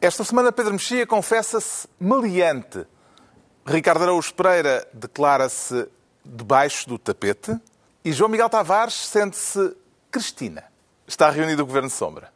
Esta semana Pedro Mexia confessa-se maleante. Ricardo Araújo Pereira declara-se debaixo do tapete e João Miguel Tavares sente-se Cristina. Está reunido o Governo Sombra.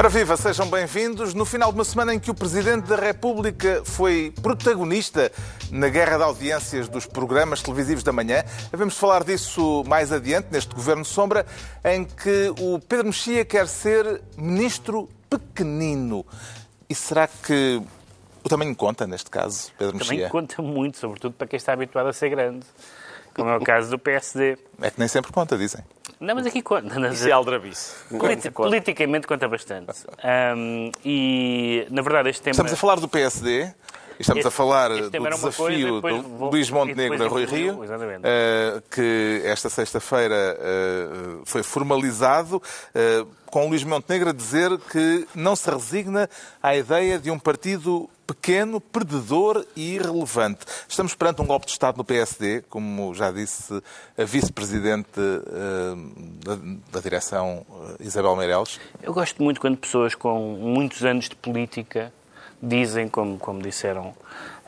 Ora viva, sejam bem-vindos. No final de uma semana em que o Presidente da República foi protagonista na guerra de audiências dos programas televisivos da manhã, devemos falar disso mais adiante, neste Governo Sombra, em que o Pedro Mexia quer ser ministro pequenino. E será que o tamanho conta, neste caso, Pedro Também Mexia? conta muito, sobretudo para quem está habituado a ser grande, como é o caso do PSD. É que nem sempre conta, dizem. Não, mas aqui conta. Isso é aldrabice. Politi- politicamente conta bastante. Ahm, e, na verdade, este tema... Estamos a falar do PSD. Estamos Este- a falar do coisa, desafio depois do vou- Luís Montenegro a Rui Rio, exatamente. eh, que esta sexta-feira eh, foi formalizado, eh, com o Luís Montenegro a dizer que não se resigna à ideia de um partido pequeno, perdedor e irrelevante. Estamos perante um golpe de Estado no PSD, como já disse a vice-presidente eh, da, da direção, eh, Isabel Meireles. Eu gosto muito quando pessoas com muitos anos de política dizem, como, como disseram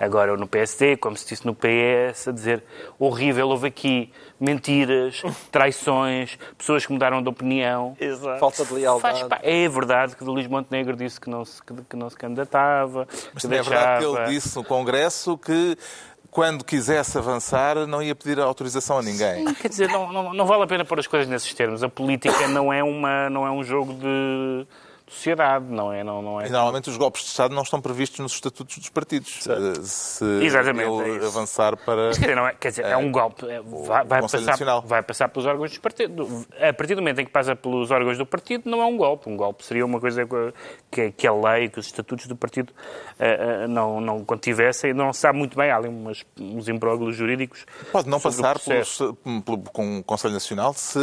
agora no PSD, como se disse no PS, a dizer horrível, houve aqui mentiras, traições, pessoas que mudaram de opinião. Exato. Falta de lealdade. Faz pa- É verdade que o Luís Montenegro disse que não se, que, que não se candidatava. Mas que também é verdade que deixava- ele disse no Congresso que quando quisesse avançar não ia pedir autorização a ninguém. Quer dizer, não, não, não vale a pena pôr as coisas nesses termos. A política não é, uma, não é um jogo de sociedade, não é? Não, não é E normalmente os golpes de Estado não estão previstos nos estatutos dos partidos. Eh, Se Exatamente, ele é avançar para. Quer dizer, não é, quer dizer, é um golpe. é- vai, vai passar, Nacional. vai passar pelos órgãos dos partidos. A partir do momento em que passa pelos órgãos do partido, não é um golpe. Um golpe seria uma coisa que, que a lei, que os estatutos do partido eh, eh, não, não contivessem. Não se sabe muito bem, há ali umas, uns imbróglios jurídicos. Pode não passar pelos- pelo- com o Conselho Nacional se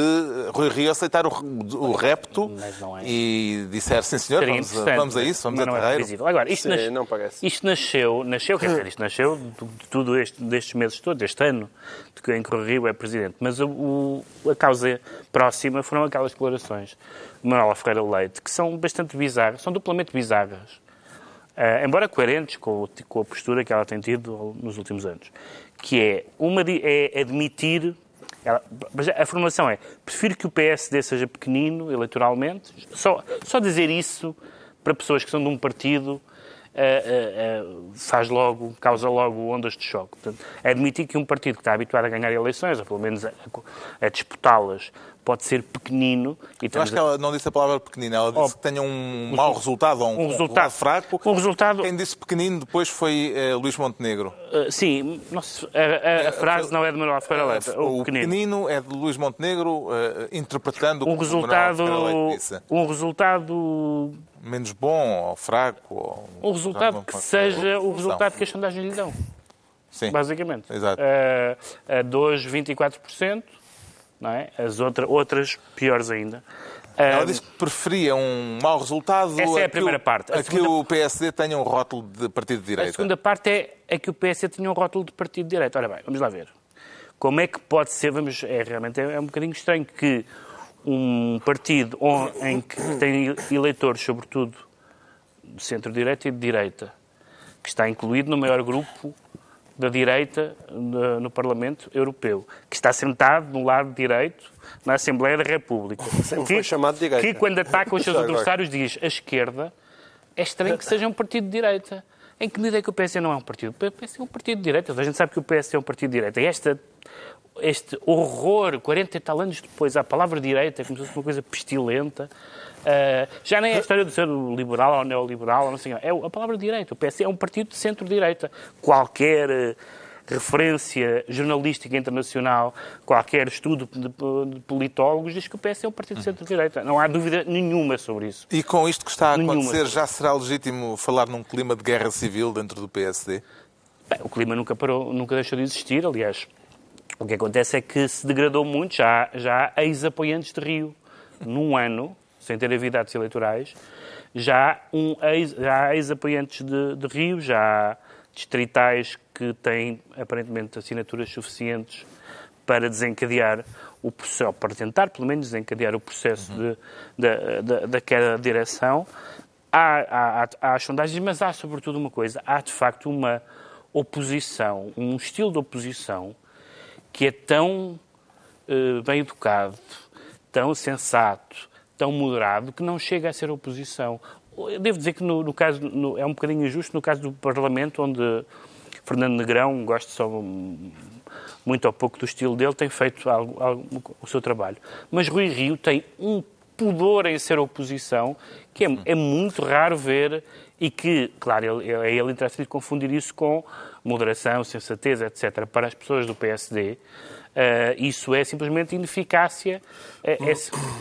Rui Rio aceitar o, o repto é. e disser sim senhor, vamos, vamos a isso, vamos mas a não é terreiro. previsível. Agora, isto, Sim, nas- não parece. isto nasceu, nasceu, quer dizer, isto nasceu de, tudo este, destes meses todos, este ano, de que em que o Rio é presidente. Mas o- a causa próxima foram aquelas declarações de Manuela Ferreira Leite, que são bastante bizarras, são duplamente bizarras. Ah, embora coerentes com, com a postura que ela tem tido nos últimos anos, que é, uma, é admitir, ela- a formulação é, prefiro que o PSD seja pequenino eleitoralmente, só, só dizer isso para pessoas que são de um partido ah, ah, ah, faz logo, causa logo ondas de choque. Portanto, admitir que um partido que está habituado a ganhar eleições, ou pelo menos a, a disputá-las, pode ser pequenino. E Eu acho que a- ela não disse a palavra pequenina, ela disse Oh, que tenha um mau resultado ou um, um resultado- fraco. um resultado- Quem disse pequenino depois foi eh, Luís Montenegro. Ah, sim, se- a, a- a frase não é de Manuel Ferreira Leite, O, o pequenino. pequenino é de Luís Montenegro, eh, interpretando um o que resultado, Leite disse. um resultado, Menos bom ou fraco. Ou... um resultado que seja o resultado que as sondagens lhe dão, Sim. basicamente. Exato. A, a 2, 24%, não é? As outra, outras piores ainda. Ela disse que preferia um mau resultado Essa é a que primeira o- parte. A a que segunda- o PSD tenha um rótulo de partido de A direita. segunda parte é, é que o PS tinha um rótulo de partido de direita. Ora bem, vamos lá ver. Como é que pode ser, vamos, é realmente é, é um bocadinho estranho que um partido em que tem eleitores, sobretudo de centro-direita e de direita, que está incluído no maior grupo da direita no, Parlamento Europeu, que está sentado no lado direito na Assembleia da República. Sempre que, foi chamado de direita. Que quando ataca os seus agora. adversários diz a esquerda, é estranho que seja um partido de direita. Em que medida é que o PS não é um partido? O PS é um partido de direita. A gente sabe que o PS é um partido de direita. E esta, este horror, 40 e tal anos depois, a palavra direita, como se fosse uma coisa pestilenta. Ah, já nem é a história de ser liberal ou neoliberal, ou não sei, é a palavra direita. O PS é um partido de centro-direita. Qualquer eh, referência jornalística internacional, qualquer estudo de, de politólogos, diz que o PS é um partido de centro-direita. Não há dúvida nenhuma sobre isso. E com isto que está a Nenhuma. acontecer, já será legítimo falar num clima de guerra civil dentro do PSD? Bem, o clima nunca parou, nunca deixou de existir, aliás. O que acontece é que se degradou muito, já, já há ex-apoiantes de Rio, num ano, sem ter havido atos eleitorais, já, há ex-apoiantes de, de Rio, já há distritais que têm aparentemente assinaturas suficientes para desencadear o processo, para tentar pelo menos desencadear o processo de, da, da, da queda de direção. Há, há, há, há sondagens, mas há sobretudo uma coisa, há de facto uma oposição, um estilo de oposição que é tão eh, bem educado, tão sensato, tão moderado, que não chega a ser oposição. Devo dizer que no, no caso, no- é um bocadinho injusto no caso do Parlamento, onde Fernando Negrão, gosto só muito ou pouco do estilo dele, tem feito algo- algo- o seu trabalho. Mas Rui Rio tem um pudor em ser oposição que é, é muito raro ver e que, claro, ele, a ele interessa-lhe confundir isso com moderação, sensatez, etc. Para as pessoas do PSD, isso é simplesmente ineficácia eh,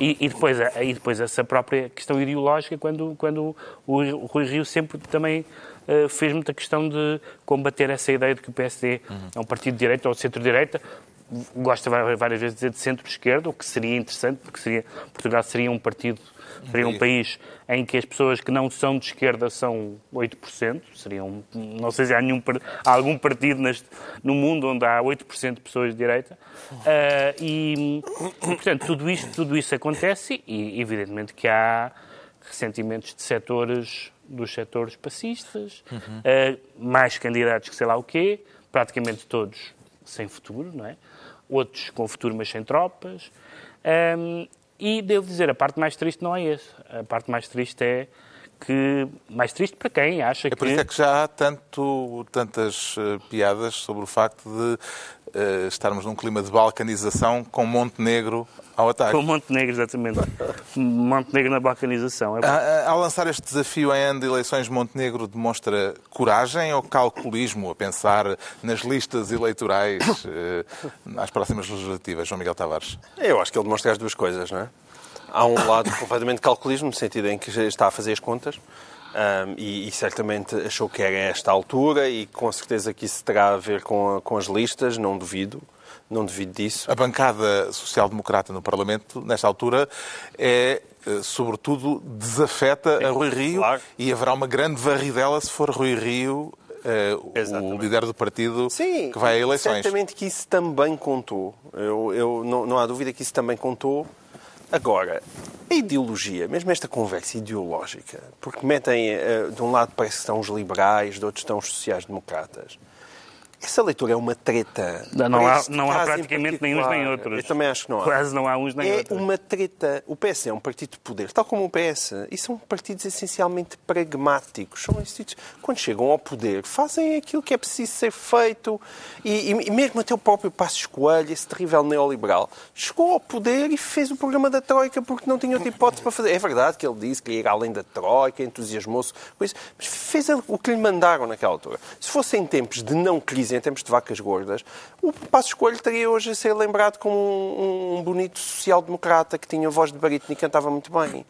e, e depois, e depois essa própria questão ideológica, quando, quando o, o Rui Rio sempre também eh, fez muita questão de combater essa ideia de que o PSD é um partido de direita ou centro-direita, gosta várias vezes de dizer de centro-esquerda, o que seria interessante, porque seria, Portugal seria um partido, seria um país em que as pessoas que não são de esquerda são 8%, seriam, não sei se há, nenhum, há algum partido neste, no mundo onde há 8% de pessoas de direita, Ah, e, portanto, tudo isto, tudo isso acontece e, evidentemente, que há ressentimentos de setores, dos setores passistas, ah, mais candidatos que sei lá o quê, praticamente todos sem futuro, não é? Outros com futuro, mas sem tropas. Ahm, e devo dizer, a parte mais triste não é essa. A parte mais triste é que. Mais triste para quem acha É que. por isso é que já há tanto, tantas eh, piadas sobre o facto de eh, estarmos num clima de balcanização com Montenegro ao ataque. Com Montenegro, exatamente. Montenegro na balcanização. É A- a- Ao lançar este desafio em ano de eleições, Montenegro demonstra coragem ou calculismo a pensar nas listas eleitorais eh, às próximas legislativas, João Miguel Tavares? Eu acho que ele demonstra as duas coisas, não é? Há um lado completamente calculismo, no sentido em que está a fazer as contas, ahm, e, e certamente achou que era esta altura, e com certeza que isso terá a ver com, com as listas, não duvido, não duvido disso. A bancada social-democrata no Parlamento, nesta altura, é, eh, sobretudo, desafeta a Rui Rio claro. e haverá uma grande varridela se for Rui Rio eh, o líder do partido Sim, que vai a eleições. certamente que isso também contou. Eu, eu- não, não há dúvida que isso também contou. Agora, a ideologia, mesmo esta conversa ideológica, porque metem, eh, de um lado parece que estão os liberais, de outro estão os sociais-democratas. Essa leitura é uma treta. Não, não há, não há praticamente nem uns nem outros. Eu também acho que não há. Quase não há uns nem É outros. uma treta. O PS é um partido de poder, tal como o PS. E são partidos essencialmente pragmáticos. São institutos, quando chegam ao poder, fazem aquilo que é preciso ser feito. E, e- e mesmo até o próprio Passos Coelho, esse terrível neoliberal, chegou ao poder e fez o programa da Troika porque não tinha outra hipótese para fazer. É verdade que ele disse que ia ir além da Troika, entusiasmou-se com isso, mas fez o que lhe mandaram naquela altura. Se fosse em tempos de não crise, em tempos de vacas gordas, o Passos Coelho estaria hoje a ser lembrado como um, um bonito social-democrata que tinha voz de barítono e cantava muito bem.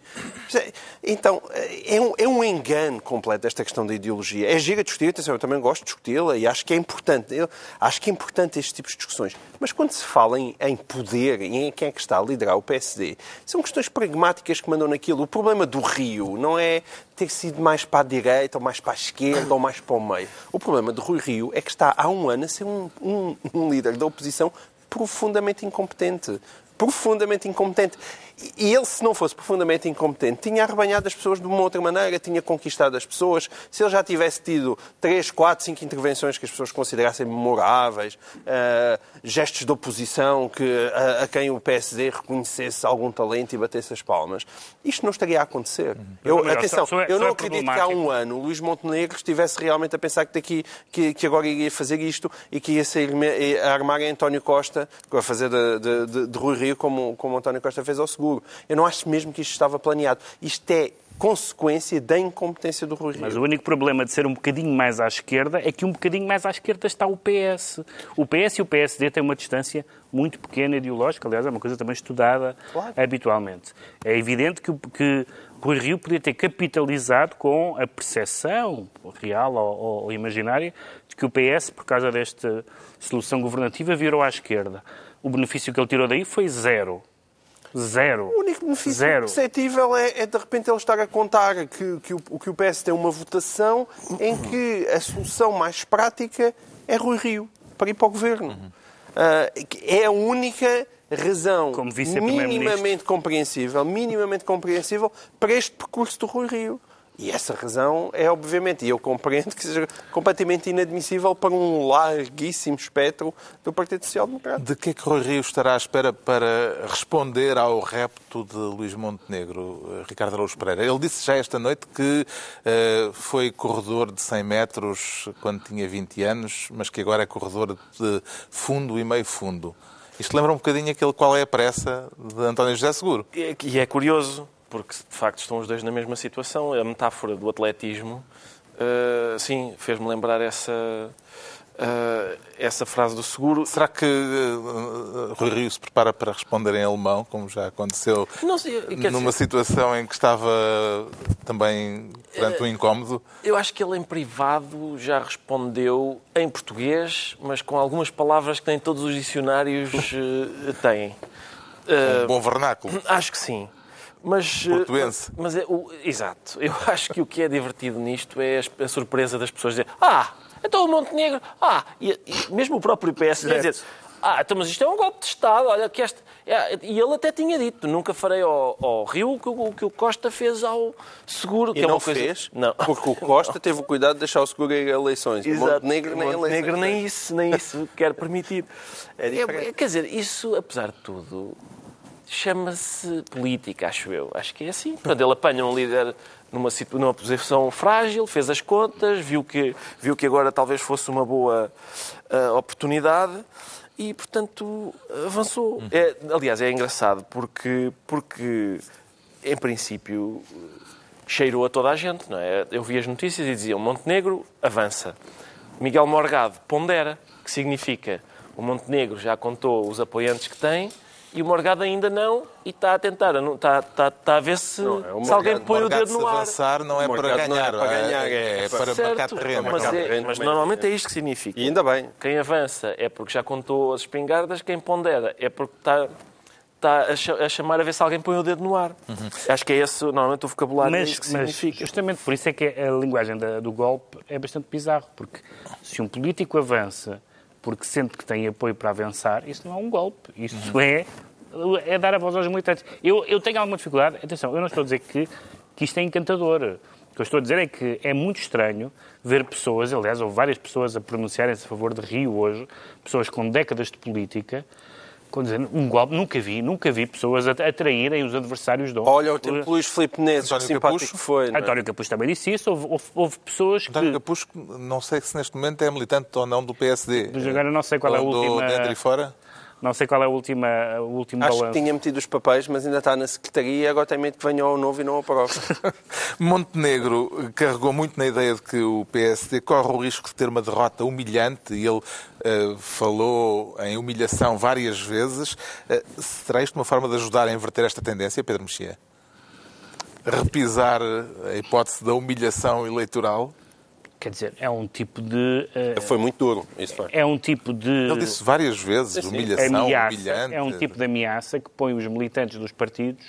Então, é um, é um engano completo esta questão da ideologia. É gira discutir, atenção, eu também gosto de discuti-la e acho que é importante. Eu acho que é importante este tipo de discussões. Mas quando se fala em, em poder e em quem é que está a liderar o PSD, são questões pragmáticas que mandam naquilo. O problema do Rio não é ter sido mais para a direita, ou mais para a esquerda, ou mais para o meio. O problema do Rui Rio é que está há um ano a ser um, um- um líder da oposição profundamente incompetente. Profundamente incompetente. E ele, se não fosse profundamente incompetente, tinha arrebanhado as pessoas de uma outra maneira, tinha conquistado as pessoas. Se ele já tivesse tido três, quatro, cinco intervenções que as pessoas considerassem memoráveis, ah, gestos de oposição que, a, a quem o PSD reconhecesse algum talento e batesse as palmas, isto não estaria a acontecer. Eu, Mas, Miguel, atenção, só- só é- eu não é acredito que há um ano o Luís Montenegro estivesse realmente a pensar que, daqui, que, que agora iria fazer isto e que ia sair a armar a António Costa, a fazer de, de, de, de Rui Rio como, como António Costa fez ao seguro. Eu não acho mesmo que isto estava planeado. Isto é consequência da incompetência do Rui Rio. Mas o único problema de ser um bocadinho mais à esquerda é que um bocadinho mais à esquerda está o PS. O PS e o PSD têm uma distância muito pequena ideológica, aliás, é uma coisa também estudada claro. habitualmente. É evidente que, que Rui Rio podia ter capitalizado com a percepção real ou, ou imaginária de que o PS, por causa desta solução governativa, virou à esquerda. O benefício que ele tirou daí foi zero. Zero. O único benefício Zero. perceptível é, é, de repente ele estar a contar que, que, o, que o PS tem uma votação em que a solução mais prática é Rui Rio para ir para o governo. Uhum. Uh, é a única razão minimamente compreensível, minimamente compreensível para este percurso do Rui Rio. E essa razão é, obviamente, e eu compreendo que seja completamente inadmissível para um larguíssimo espectro do Partido Social Democrata. De que é que Rui Rio estará à espera para responder ao repto de Luís Montenegro, eh, Ricardo Araújo Pereira? Ele disse já esta noite que uh, foi corredor de 100 metros quando tinha 20 anos, mas que agora é corredor de fundo e meio fundo. Isto lembra um bocadinho aquele qual é a pressa de António José Seguro. E é curioso, porque de facto estão os dois na mesma situação. A metáfora do atletismo, uh, sim, fez-me lembrar essa, uh, essa frase do seguro. Será que uh, Rui Rio se prepara para responder em alemão, como já aconteceu sei, numa dizer, situação em que estava também perante um incómodo? Eu acho que ele em privado já respondeu em português, mas com algumas palavras que nem todos os dicionários têm. Um bom vernáculo. Acho que sim. Mas, eh, Portuense. Mas, é, o, exato. Eu acho que o que é divertido nisto é a, a surpresa das pessoas dizer ah, então o Montenegro, ah, e, e mesmo o próprio PS dizer ah, então, mas isto é um golpe de Estado, olha que este... É, e ele até tinha dito, nunca farei ao, ao Rio o que, o que o Costa fez ao Seguro. Que e é não coisa... fez? Não. Porque o Costa teve o cuidado de deixar o Seguro em eleições. Exato. Montenegro nem Montenegro nem isso, nem isso quer permitir. É, é, quer dizer, isso, apesar de tudo, chama-se política, acho eu. Acho que é assim. Portanto, ele apanha um líder numa, numa posição frágil, fez as contas, viu que, viu que agora talvez fosse uma boa uh, oportunidade e, portanto, avançou. Uhum. É, aliás, é engraçado porque, porque, em princípio, cheirou a toda a gente. Não é? Eu vi as notícias e diziam Montenegro avança. Miguel Morgado pondera, que significa o Montenegro já contou os apoiantes que tem e o Morgado ainda não e está a tentar, está, está, está a ver se, não, é se alguém põe o dedo no ar. avançar não é para ganhar, não é para, ganhar, é, é, é para certo, marcar terreno. Mas, é, mas normalmente é isto que significa. E ainda bem. Quem avança é porque já contou as espingardas, quem pondera é porque está está a, chamar a ver se alguém põe o dedo no ar. Uhum. Acho que é esse, normalmente, o vocabulário mas, que mas significa. Justamente por isso é que a linguagem da, do golpe é bastante bizarro, porque se um político avança porque sente que tem apoio para avançar, isso não é um golpe. Isso uhum. é, é dar a voz aos militantes. Eu, eu tenho alguma dificuldade, atenção, eu não estou a dizer que, que isto é encantador. O que eu estou a dizer é que é muito estranho ver pessoas, aliás, houve várias pessoas a pronunciarem-se a favor de Rio hoje, pessoas com décadas de política, dizendo, um golpe, nunca vi, nunca vi pessoas atraírem os adversários de Olha, o tempo Luís Filipe Neves, que simpático foi. Não é? António Capucho também disse isso. Houve, houve, houve pessoas que... António Capucho, não sei se neste momento é militante ou não do PSD. Mas agora não sei qual é a última... Dentro e fora? Não sei qual é a última, o último Acho balanço. que tinha metido os papéis, mas ainda está na Secretaria e agora tem medo que venha ao novo e não ao próximo. Montenegro carregou muito na ideia de que o PSD corre o risco de ter uma derrota humilhante e ele uh, falou em humilhação várias vezes. Uh, será isto uma forma de ajudar a inverter esta tendência, Pedro Mexia? Repisar a hipótese da humilhação eleitoral? Quer dizer, é um tipo de. Uh, foi muito duro, isso foi. É um tipo de. Ele disse várias vezes, Sim. humilhação, ameaça, humilhante. É um tipo de ameaça que põe os militantes dos partidos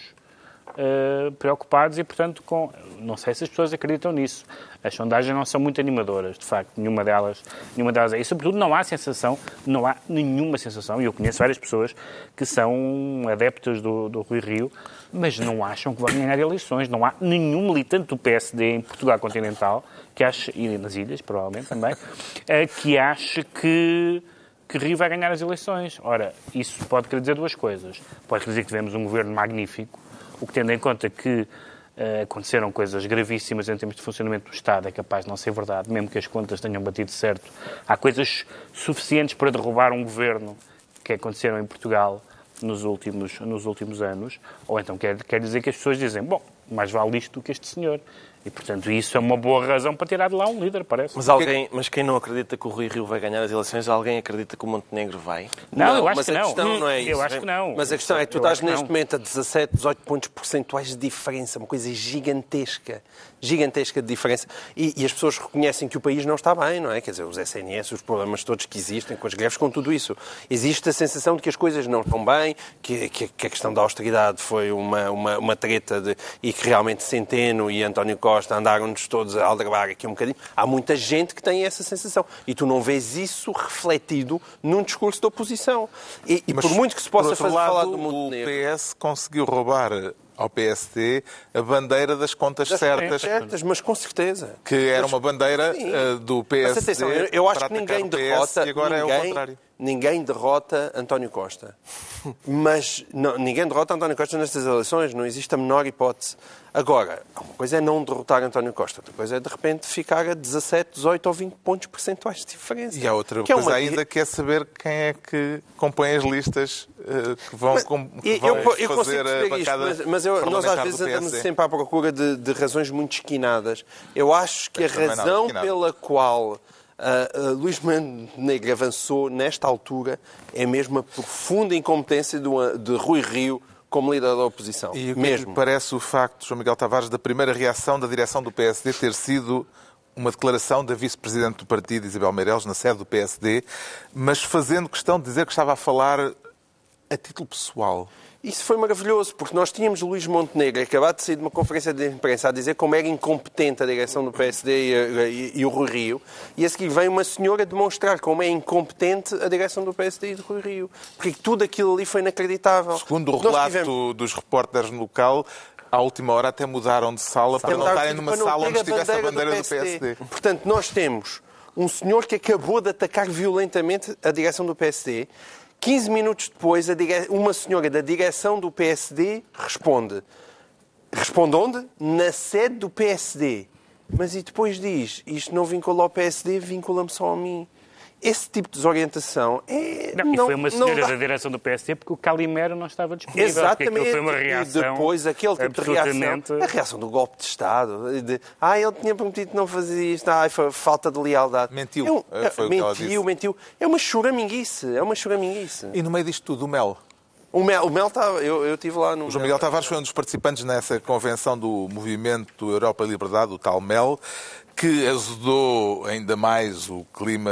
uh, preocupados e, portanto, com. Não sei se as pessoas acreditam nisso. As sondagens não são muito animadoras, de facto, nenhuma delas, nenhuma delas é. E, sobretudo, não há sensação, não há nenhuma sensação, e eu conheço várias pessoas que são adeptas do, do Rui Rio, mas não acham que vão ganhar eleições. Não há nenhum militante do PSD em Portugal continental que acha, e nas ilhas, provavelmente também, eh, que acha que, que Rio vai ganhar as eleições. Ora, isso pode querer dizer duas coisas. Pode querer dizer que tivemos um governo magnífico, o que tendo em conta que Uh, aconteceram coisas gravíssimas em termos de funcionamento do Estado, é capaz de não ser verdade, mesmo que as contas tenham batido certo. Há coisas suficientes para derrubar um governo que aconteceram em Portugal nos últimos, nos últimos anos, ou então quer, quer dizer que as pessoas dizem, bom, mais vale isto do que este senhor. E, portanto, isso é uma boa razão para tirar de lá um líder, parece. Mas, alguém, mas quem não acredita que o Rui Rio vai ganhar as eleições, alguém acredita que o Montenegro vai? Não, eu acho mas que a não. questão não é isso. Eu acho que não. Mas a questão é que tu estás neste não. momento a 17, 18 pontos percentuais de diferença, uma coisa gigantesca. Gigantesca de diferença. E, e as pessoas reconhecem que o país não está bem, não é? Quer dizer, os SNS, os problemas todos que existem, com as greves, com tudo isso. Existe a sensação de que as coisas não estão bem, que, que- que a questão da austeridade foi uma, uma, uma treta de, e que realmente Centeno e António Costa andaram-nos todos a aldrabar aqui um bocadinho. Há muita gente que tem essa sensação. E tu não vês isso refletido num discurso da oposição. E, e por muito que se possa lado, falar do o Montenegro... PS conseguiu roubar ao PSD a bandeira das contas certas, certas, mas com certeza. que era uma bandeira Sim. eh, do Mas PSD atenção, eu, acho que ninguém derrota. e agora ninguém, é o contrário. Ninguém derrota António Costa. Mas não, ninguém derrota António Costa nestas eleições, não existe a menor hipótese. Agora, uma coisa é não derrotar António Costa, outra coisa é de repente ficar a 17, 18 ou 20 pontos percentuais de diferença. E há outra Que é coisa uma- ainda que é saber quem é que compõe as listas que vão, Mas, que eu, vão eu consigo fazer a perceber isto, bancada mas, mas eu- nós às vezes andamos sempre à procura de, de razões muito esquinadas. Eu acho que a razão pela qual ah, ah, Luís Montenegro avançou nesta altura é mesmo a profunda incompetência do- de Rui Rio como líder da oposição. E o que é mesmo. parece o facto, João Miguel Tavares, da primeira reação da direção do PSD ter sido uma declaração da vice-presidente do partido, Isabel Meireles, na sede do PSD, mas fazendo questão de dizer que estava a falar a título pessoal. Isso foi maravilhoso, porque nós tínhamos Luís Montenegro acabado de sair de uma conferência de imprensa a dizer como era incompetente a direção do PSD e, e- e o Rui Rio, e a seguir vem uma senhora demonstrar como é incompetente a direção do PSD e do Rui Rio. Porque tudo aquilo ali foi inacreditável. Segundo o relato tivemos- dos repórteres no local, à última hora até mudaram de sala para não estarem numa para não sala onde estivesse a bandeira do PSD. Portanto, nós temos um senhor que acabou de atacar violentamente a direção do PSD. 15 minutos depois, uma senhora da direção do PSD responde. Responde onde? Na sede do PSD. Mas e depois diz, isto não vincula ao PSD, vincula-me só a mim. Esse tipo de desorientação é... Não, e foi uma não senhora da direção do PSD porque o Calimero não estava disponível. Exatamente. foi uma reação. E depois aquele tipo de reação. absolutamente... A reação do golpe de Estado. De, ah, ele tinha prometido que não fazia isto. Ah, foi falta de lealdade. Mentiu. É um- Eh, foi o que ela mentiu, disse. mentiu. É uma choraminguice. É uma choraminguice. E no meio disto tudo, o Mel. O Mel, o Mel estava... Eu, eu estive lá no... O João Miguel Tavares foi um dos participantes nessa convenção do movimento Europa e Liberdade, o tal MEL, que azedou ainda mais o clima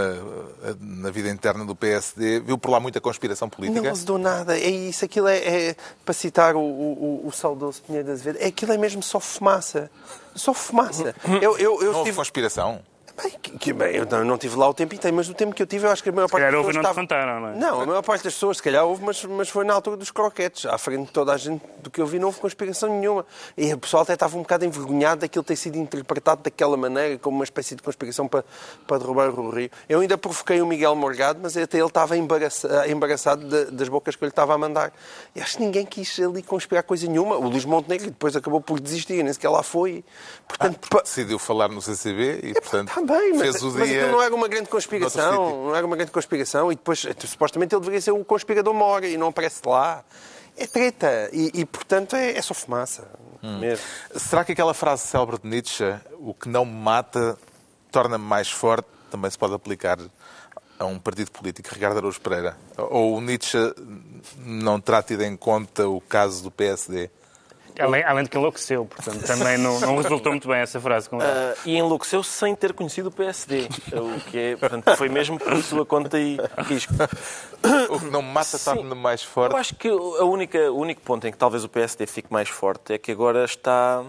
eh, na vida interna do PSD. Viu por lá muita conspiração política. Não azedou nada. É isso. Aquilo é, é para citar o, o, o, saudoso Pinheiro de Azevedo, é aquilo é mesmo só fumaça. Só fumaça. Eu, eu, eu Não houve estive... conspiração. Bem, que- que- bem, eu não, não tive lá o tempo inteiro, mas o tempo que eu tive, eu acho que a maior parte das pessoas não te contaram, não é? Não, a maior parte das pessoas, se calhar houve, mas, mas foi na altura dos croquetes. À frente de toda a gente do que eu vi, não houve conspiração nenhuma. E o pessoal até estava um bocado envergonhado daquilo ter sido interpretado daquela maneira, como uma espécie de conspiração para, para derrubar o Rio. Eu ainda provoquei o Miguel Morgado, mas até ele estava embaraça- embaraçado de- das bocas que eu lhe estava a mandar. E acho que ninguém quis ali conspirar coisa nenhuma. O Luís Montenegro depois acabou por desistir, nem sequer lá foi. Portanto, pa- Decidiu falar no CCB e, portanto, Está bem, mas, fez o mas dia... não era uma grande conspiração. Não era uma grande conspiração. E depois, supostamente, ele deveria ser o conspirador mora e não aparece lá. É treta. E, e, portanto, é, é só fumaça. Hum. Mesmo. Será que aquela frase célebre de Nietzsche, o que não me mata, torna-me mais forte, também se pode aplicar a um partido político, Ricardo Araújo Pereira? Ou o Nietzsche não terá tido em conta o caso do PSD? Além, além de que enlouqueceu, portanto, também não, não resultou muito bem essa frase. Com ele. Ah, e enlouqueceu sem ter conhecido o PSD. O que é, portanto, foi mesmo por sua conta e risco. O que não mata torna-me mais forte? Eu acho que a única, o único ponto em que talvez o PSD fique mais forte é que agora está.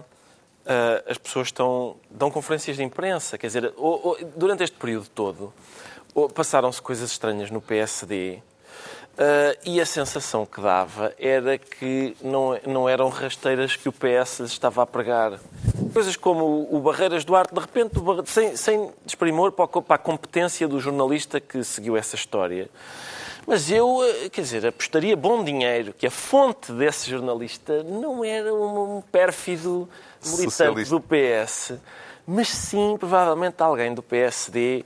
ah, as pessoas estão, dão conferências de imprensa. Quer dizer, ou- ou- durante este período todo, passaram-se coisas estranhas no PSD. Ah, e a sensação que dava era que não, não eram rasteiras que o PS estava a pregar. Coisas como o, Barreiras Duarte, de repente, sem, sem desprimor para a co- para a competência do jornalista que seguiu essa história. Mas eu, eh, quer dizer, apostaria bom dinheiro que a fonte desse jornalista não era um, um pérfido militante Socialista. do PS, mas sim, provavelmente, alguém do PSD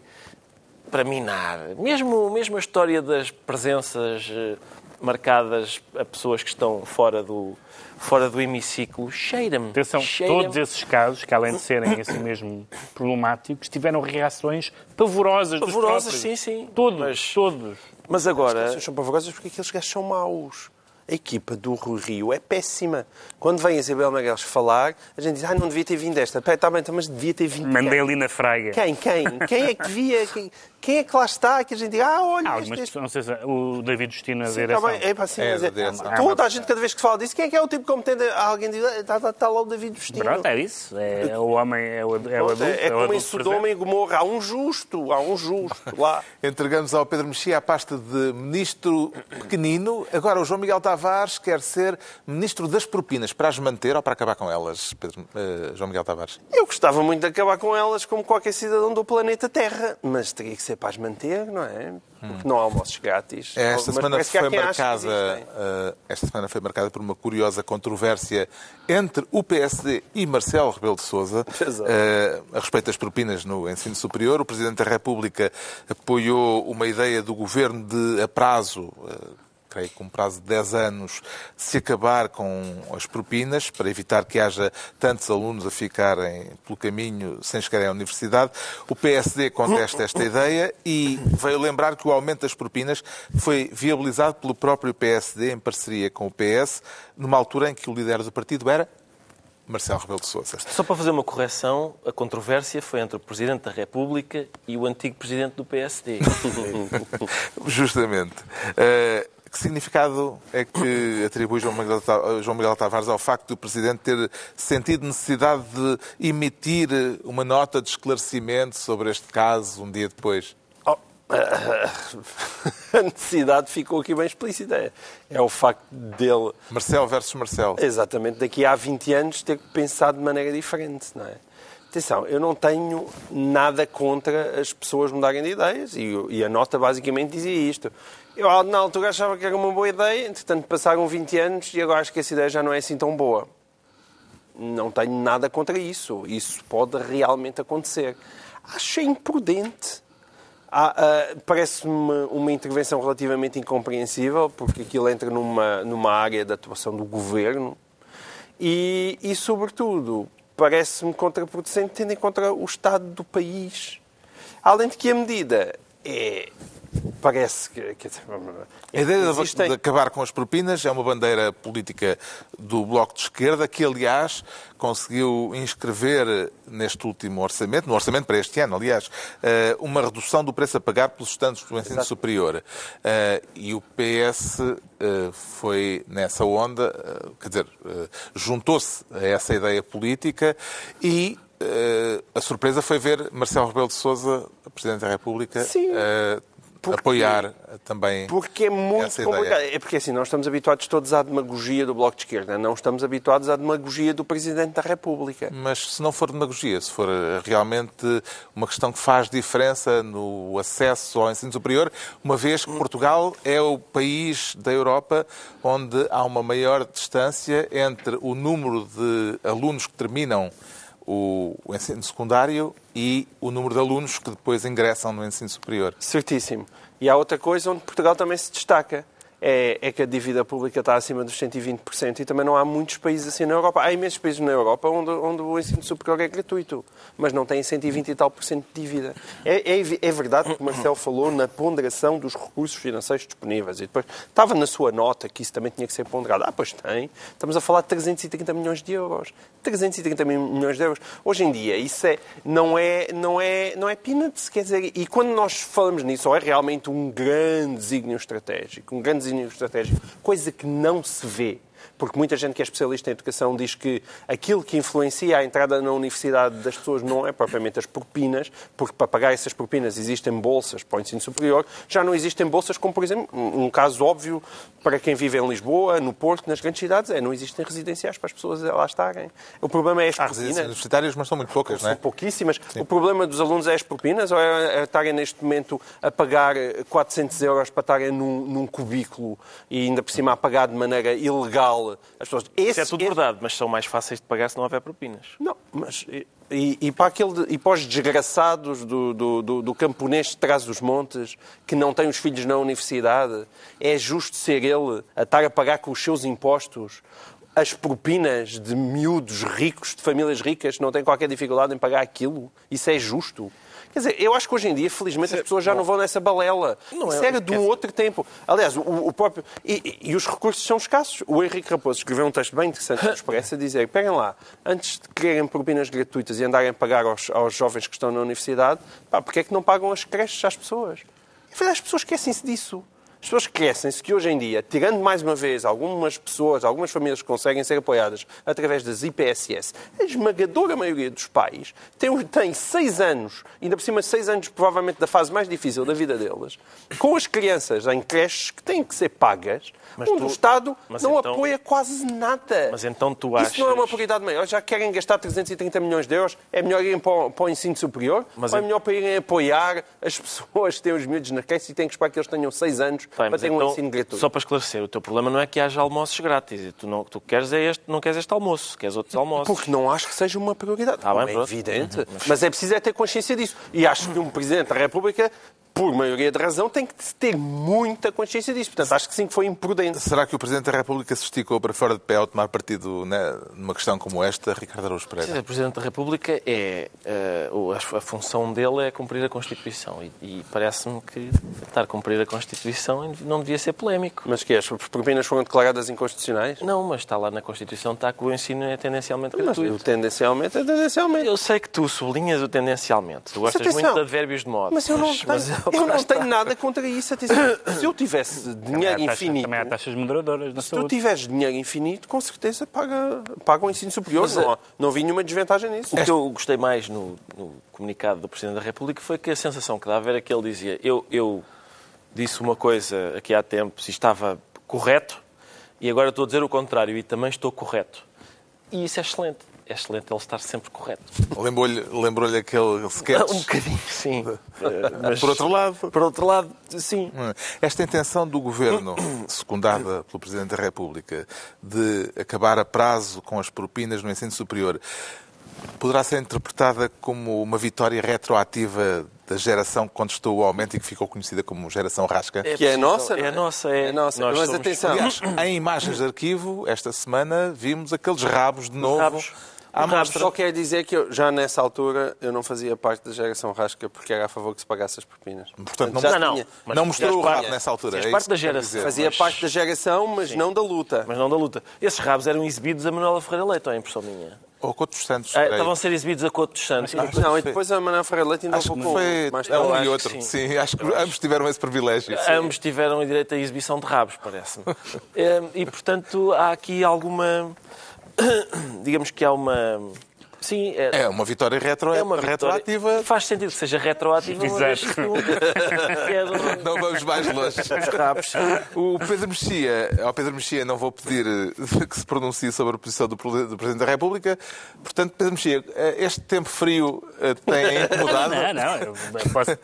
para minar. Mesmo, mesmo a história das presenças eh, marcadas a pessoas que estão fora do, fora do hemiciclo, cheira-me. Atenção, cheira todos esses casos, que além de serem assim mesmo problemáticos, tiveram reações pavorosas dos Pavorosas, próprios. sim, sim. Todos, Mas- todos. Mas agora, Eles são pavorosos porque aqueles gajos são maus. A equipa do Rui Rio é péssima. Quando vem a Isabel Magalhães falar, a gente diz, ah, não devia ter vindo esta. Pá, Está bem, então, mas devia ter vindo Mandei quem? ali na fraga. Quem? Quem? Quem é que devia? Quem, quem é que lá está? Que a gente diz, ah, olha, Há este, este... não sei se o David Justino a Sim, direção. tá bem. É, pá, sim, É, mas é, direção. toda a gente, cada vez que se fala disso, quem é que é o tipo competente? Alguém diz, ah, está, está, está lá o David Justino. Pronto, é isso. É, o homem é o, é o Pronto, adulto. é, é o como em adulto Sodoma presente. e Gomorra. Há um justo, há um justo lá. Entregamos ao Pedro Mexia a pasta de ministro pequenino. Agora o João Miguel Tavares quer ser ministro das propinas para as manter ou para acabar com elas, Pedro, eh, João Miguel Tavares? Eu gostava muito de acabar com elas como qualquer cidadão do planeta Terra, mas teria que ser para as manter, não é? Porque não há almoços grátis. Esta Mas semana foi marcada, eh, esta semana foi marcada por uma curiosa controvérsia entre o PSD e Marcelo Rebelo de Sousa Exato. a respeito das propinas no ensino superior. O Presidente da República apoiou uma ideia do governo de a prazo creio que um prazo de 10 anos, se acabar com as propinas, para evitar que haja tantos alunos a ficarem pelo caminho sem chegarem à universidade. O PSD contesta esta ideia e veio lembrar que o aumento das propinas foi viabilizado pelo próprio PSD em parceria com o PS, numa altura em que o líder do partido era Marcelo Rebelo de Sousa. só para fazer uma correção, a controvérsia foi entre o Presidente da República e o antigo Presidente do PSD. Justamente. Eh, que significado é que atribui João Miguel, João Miguel Tavares ao facto do Presidente ter sentido necessidade de emitir uma nota de esclarecimento sobre este caso um dia depois? Oh, a necessidade ficou aqui bem explícita. É, é o facto dele, Marcelo versus Marcelo. exatamente daqui a 20 anos, ter pensado de maneira diferente, não é? Atenção, eu não tenho nada contra as pessoas mudarem de ideias e, e a nota basicamente dizia isto. Eu, na altura, achava que era uma boa ideia, entretanto, passaram 20 anos e agora acho que essa ideia já não é assim tão boa. Não tenho nada contra isso. Isso pode realmente acontecer. Acho imprudente. Há, ah, Parece-me uma intervenção relativamente incompreensível, porque aquilo entra numa, numa área de atuação do governo e, e sobretudo, parece-me contraproducente tendo em conta o estado do país. Além de que a medida é. Parece que. que A ideia de- existem- de acabar com as propinas é uma bandeira política do Bloco de Esquerda, que, aliás, conseguiu inscrever neste último orçamento, no orçamento para este ano, aliás, eh, uma redução do preço a pagar pelos estudantes do ensino superior. Eh, E o PS eh, foi nessa onda, quer dizer, juntou-se a essa ideia política e a surpresa foi ver Marcelo Rebelo de Sousa, Presidente da República, Sim. Porque- apoiar também Porque é muito complicado. É porque assim, nós estamos habituados todos à demagogia do Bloco de Esquerda, não estamos habituados à demagogia do Presidente da República. Mas se não for demagogia, se for eh, realmente uma questão que faz diferença no acesso ao ensino superior, uma vez que Portugal é o país da Europa onde há uma maior distância entre o número de alunos que terminam o, o ensino secundário e o número de alunos que depois ingressam no ensino superior. Certíssimo. E há outra coisa onde Portugal também se destaca. É, é que a dívida pública está acima dos 120% e também não há muitos países assim na Europa. Há imensos países na Europa onde, onde o ensino superior é gratuito, mas não têm 120 e tal por cento de dívida. É, é, é verdade que o Marcelo falou na ponderação dos recursos financeiros disponíveis e depois estava na sua nota que isso também tinha que ser ponderado. Ah, pois tem. Estamos a falar de 330 milhões de euros. 330 mil milhões de euros. Hoje em dia, isso é, não, é, não, é, não é peanuts, quer dizer, e quando nós falamos nisso, ou é realmente um grande desígnio estratégico, um grande desígnio estratégico, coisa que não se vê. Porque muita gente que é especialista em educação diz que aquilo que influencia a entrada na universidade das pessoas não é propriamente as propinas, porque para pagar essas propinas existem bolsas para o ensino superior, já não existem bolsas como, por exemplo, um caso óbvio para quem vive em Lisboa, no Porto, nas grandes cidades, é não existem residenciais para as pessoas lá estarem. O problema é as Há residências propinas. universitárias, mas são muito poucas, não São é? pouquíssimas. O problema dos alunos é as propinas ou é, é estarem neste momento a pagar 400 euros para estarem num, num cubículo e ainda por cima a pagar de maneira ilegal As pessoas, Isso é tudo verdade, mas são mais fáceis de pagar se não houver propinas. Não, mas e, e, para, aquele, e para os desgraçados do, do, do, do camponês de trás dos montes, que não tem os filhos na universidade, é justo ser ele a estar a pagar com os seus impostos as propinas de miúdos ricos, de famílias ricas, que não têm qualquer dificuldade em pagar aquilo? Isso é justo? Quer dizer, eu acho que hoje em dia, felizmente, as pessoas já não vão nessa balela. Não é, era de um outro tempo. Aliás, o, o próprio. E, e, os recursos são escassos. O Henrique Raposo escreveu um texto bem interessante no Expresso a dizer: peguem lá, antes de quererem propinas gratuitas e andarem a pagar aos, aos jovens que estão na universidade, pá, porque é que não pagam as creches às pessoas? E as pessoas esquecem-se disso. As pessoas esquecem-se que hoje em dia, tirando mais uma vez algumas pessoas, algumas famílias que conseguem ser apoiadas através das IPSS, a esmagadora maioria dos pais tem, tem seis anos, ainda por cima seis anos provavelmente da fase mais difícil da vida deles, com as crianças em creches que têm que ser pagas, mas onde tu... o Estado não então... apoia quase nada. Mas então tu achas... Isso não é uma prioridade maior. Já querem gastar 330 milhões de euros, é melhor irem para o, para o ensino superior mas ou é melhor para irem apoiar as pessoas que têm os miúdos na creche e têm que esperar que eles tenham seis anos Bem, para terem então, um ensino gratuito? Só para esclarecer, o teu problema não é que haja almoços grátis. Tu não tu queres é este, não queres este almoço, queres outros almoços. Porque não acho que seja uma prioridade. Ah, bem, é evidente. Uhum. Mas é preciso é ter consciência disso. E acho que um Presidente da República por maioria de razão, tem que ter muita consciência disso. Portanto, acho que sim que foi imprudente. Será que o Presidente da República se esticou para fora de pé ao tomar partido né, numa questão como esta, Ricardo Araújo Pereira? O Presidente da República é... Uh, a, a, função dele é cumprir a Constituição e, e parece-me que estar a cumprir a Constituição não devia ser polémico. Mas que as propinas foram declaradas inconstitucionais? Não, mas está lá na Constituição, está que o ensino é tendencialmente gratuito. Mas o tendencialmente é tendencialmente. Eu sei que tu sublinhas o tendencialmente. Tu gostas muito de advérbios de modo. Mas eu não tenho... Mas, eu não tenho nada contra isso. Se eu tivesse dinheiro também infinito. Também há taxas moderadoras na Se saúde. tu tiveres dinheiro infinito, com certeza paga, paga o ensino superior. Mas, não, não vi nenhuma desvantagem nisso. O que eu gostei mais no, no, comunicado do Presidente da República foi que a sensação que dava era que ele dizia: Eu, eu disse uma coisa aqui há tempos e estava correto, e agora estou a dizer o contrário e também estou correto. E isso é excelente é excelente ele estar sempre correto. Lembrou-lhe lembrou aquele sketch? Um bocadinho, sim. Mas, por outro lado... Por outro lado, sim. Esta intenção do Governo, secundada pelo Presidente da República, de acabar a prazo com as propinas no ensino superior, poderá ser interpretada como uma vitória retroativa da geração que contestou o aumento e que ficou conhecida como geração rasca. É que é nossa, é, é nossa, é, é nossa. Mas atenção, Aliás, em imagens de arquivo, esta semana vimos aqueles rabos de novo. Rabos à mostra. Só quer dizer que eu, já nessa altura eu não fazia parte da geração rasca porque era a favor que se pagasse as propinas. Portanto, não, já não, tinha, não, não mostrou o rabo nessa altura. É parte da geração. Fazia mas... parte da geração, mas Sim. não da luta. Mas não da luta. Esses rabos eram exibidos a Manuela Ferreira Leite, ou é impressão minha? Ou a Couto dos Santos. Ah, estavam a ser exibidos a Couto dos Santos. Ah, não, e depois a Manuela Ferreira Leite ainda acho colocou. Foi mais é um e outro. Sim. sim. acho que ambos tiveram esse privilégio. Sim. Ambos tiveram direito à exibição de rabos, parece-me. Ehm, e, portanto, há aqui alguma... Digamos que há uma Sim, é, é uma vitória retro, é uma retroativa. Faz sentido que seja retroativa, Exato. Não vamos mais longe. O Pedro Mexia, ao Pedro Mexia não vou pedir eh, que se pronuncie sobre a posição do Presidente da República. Portanto, Pedro Mexia, eh, este tempo frio eh, tem incomodado? Não, não, eu posso,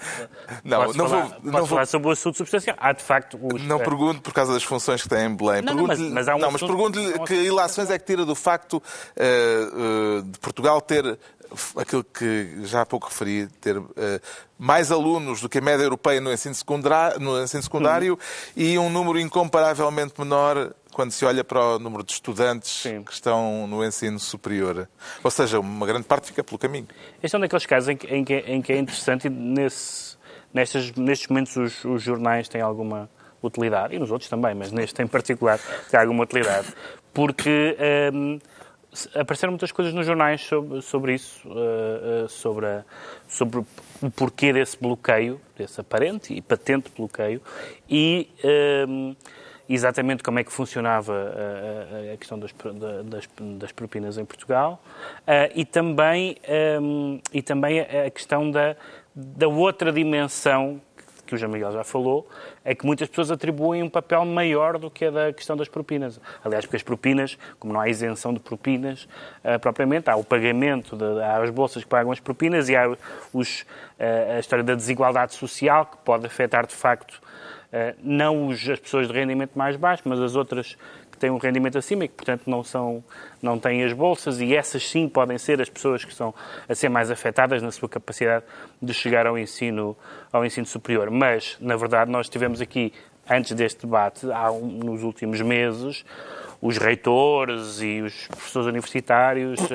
não, posso não falar, vou, não vou falar sobre o assunto substancial. Há, de facto, os... Não pergunto por causa das funções que tem em Belém. Não, não mas, mas, um não, mas pergunto-lhe que ilações é que tira do facto uh, uh, de Portugal Portugal ter aquilo que já há pouco referi, ter uh, mais alunos do que a média europeia no ensino secundário, no ensino secundário uhum. e um número incomparavelmente menor quando se olha para o número de estudantes Sim. que estão no ensino superior. Ou seja, uma grande parte fica pelo caminho. Este é um daqueles casos em que, em que, em que é interessante e nesse, nestes, nestes momentos os, os jornais têm alguma utilidade, e nos outros também, mas neste em particular tem alguma utilidade, porque... Um, ehm, apareceram muitas coisas nos jornais sobre, sobre isso, uh, uh, sobre, a, sobre o porquê desse bloqueio, desse aparente e patente bloqueio, e uh, exatamente como é que funcionava a, a questão das, das, das, propinas em Portugal, e, também, um, e também a questão da, da outra dimensão que o João Miguel já falou, é que muitas pessoas atribuem um papel maior do que a da questão das propinas. Aliás, porque as propinas, como não há isenção de propinas uh, propriamente, há o pagamento, de, há as bolsas que pagam as propinas e há os, uh, a história da desigualdade social que pode afetar, de facto, Uh, não os, as pessoas de rendimento mais baixo, mas as outras têm um rendimento acima e que, portanto, não, são, não têm as bolsas, e essas sim podem ser as pessoas que são a ser mais afetadas na sua capacidade de chegar ao ensino, ao ensino superior. Mas, na verdade, nós tivemos aqui, antes deste debate, há um, nos últimos meses, os reitores e os professores universitários uh,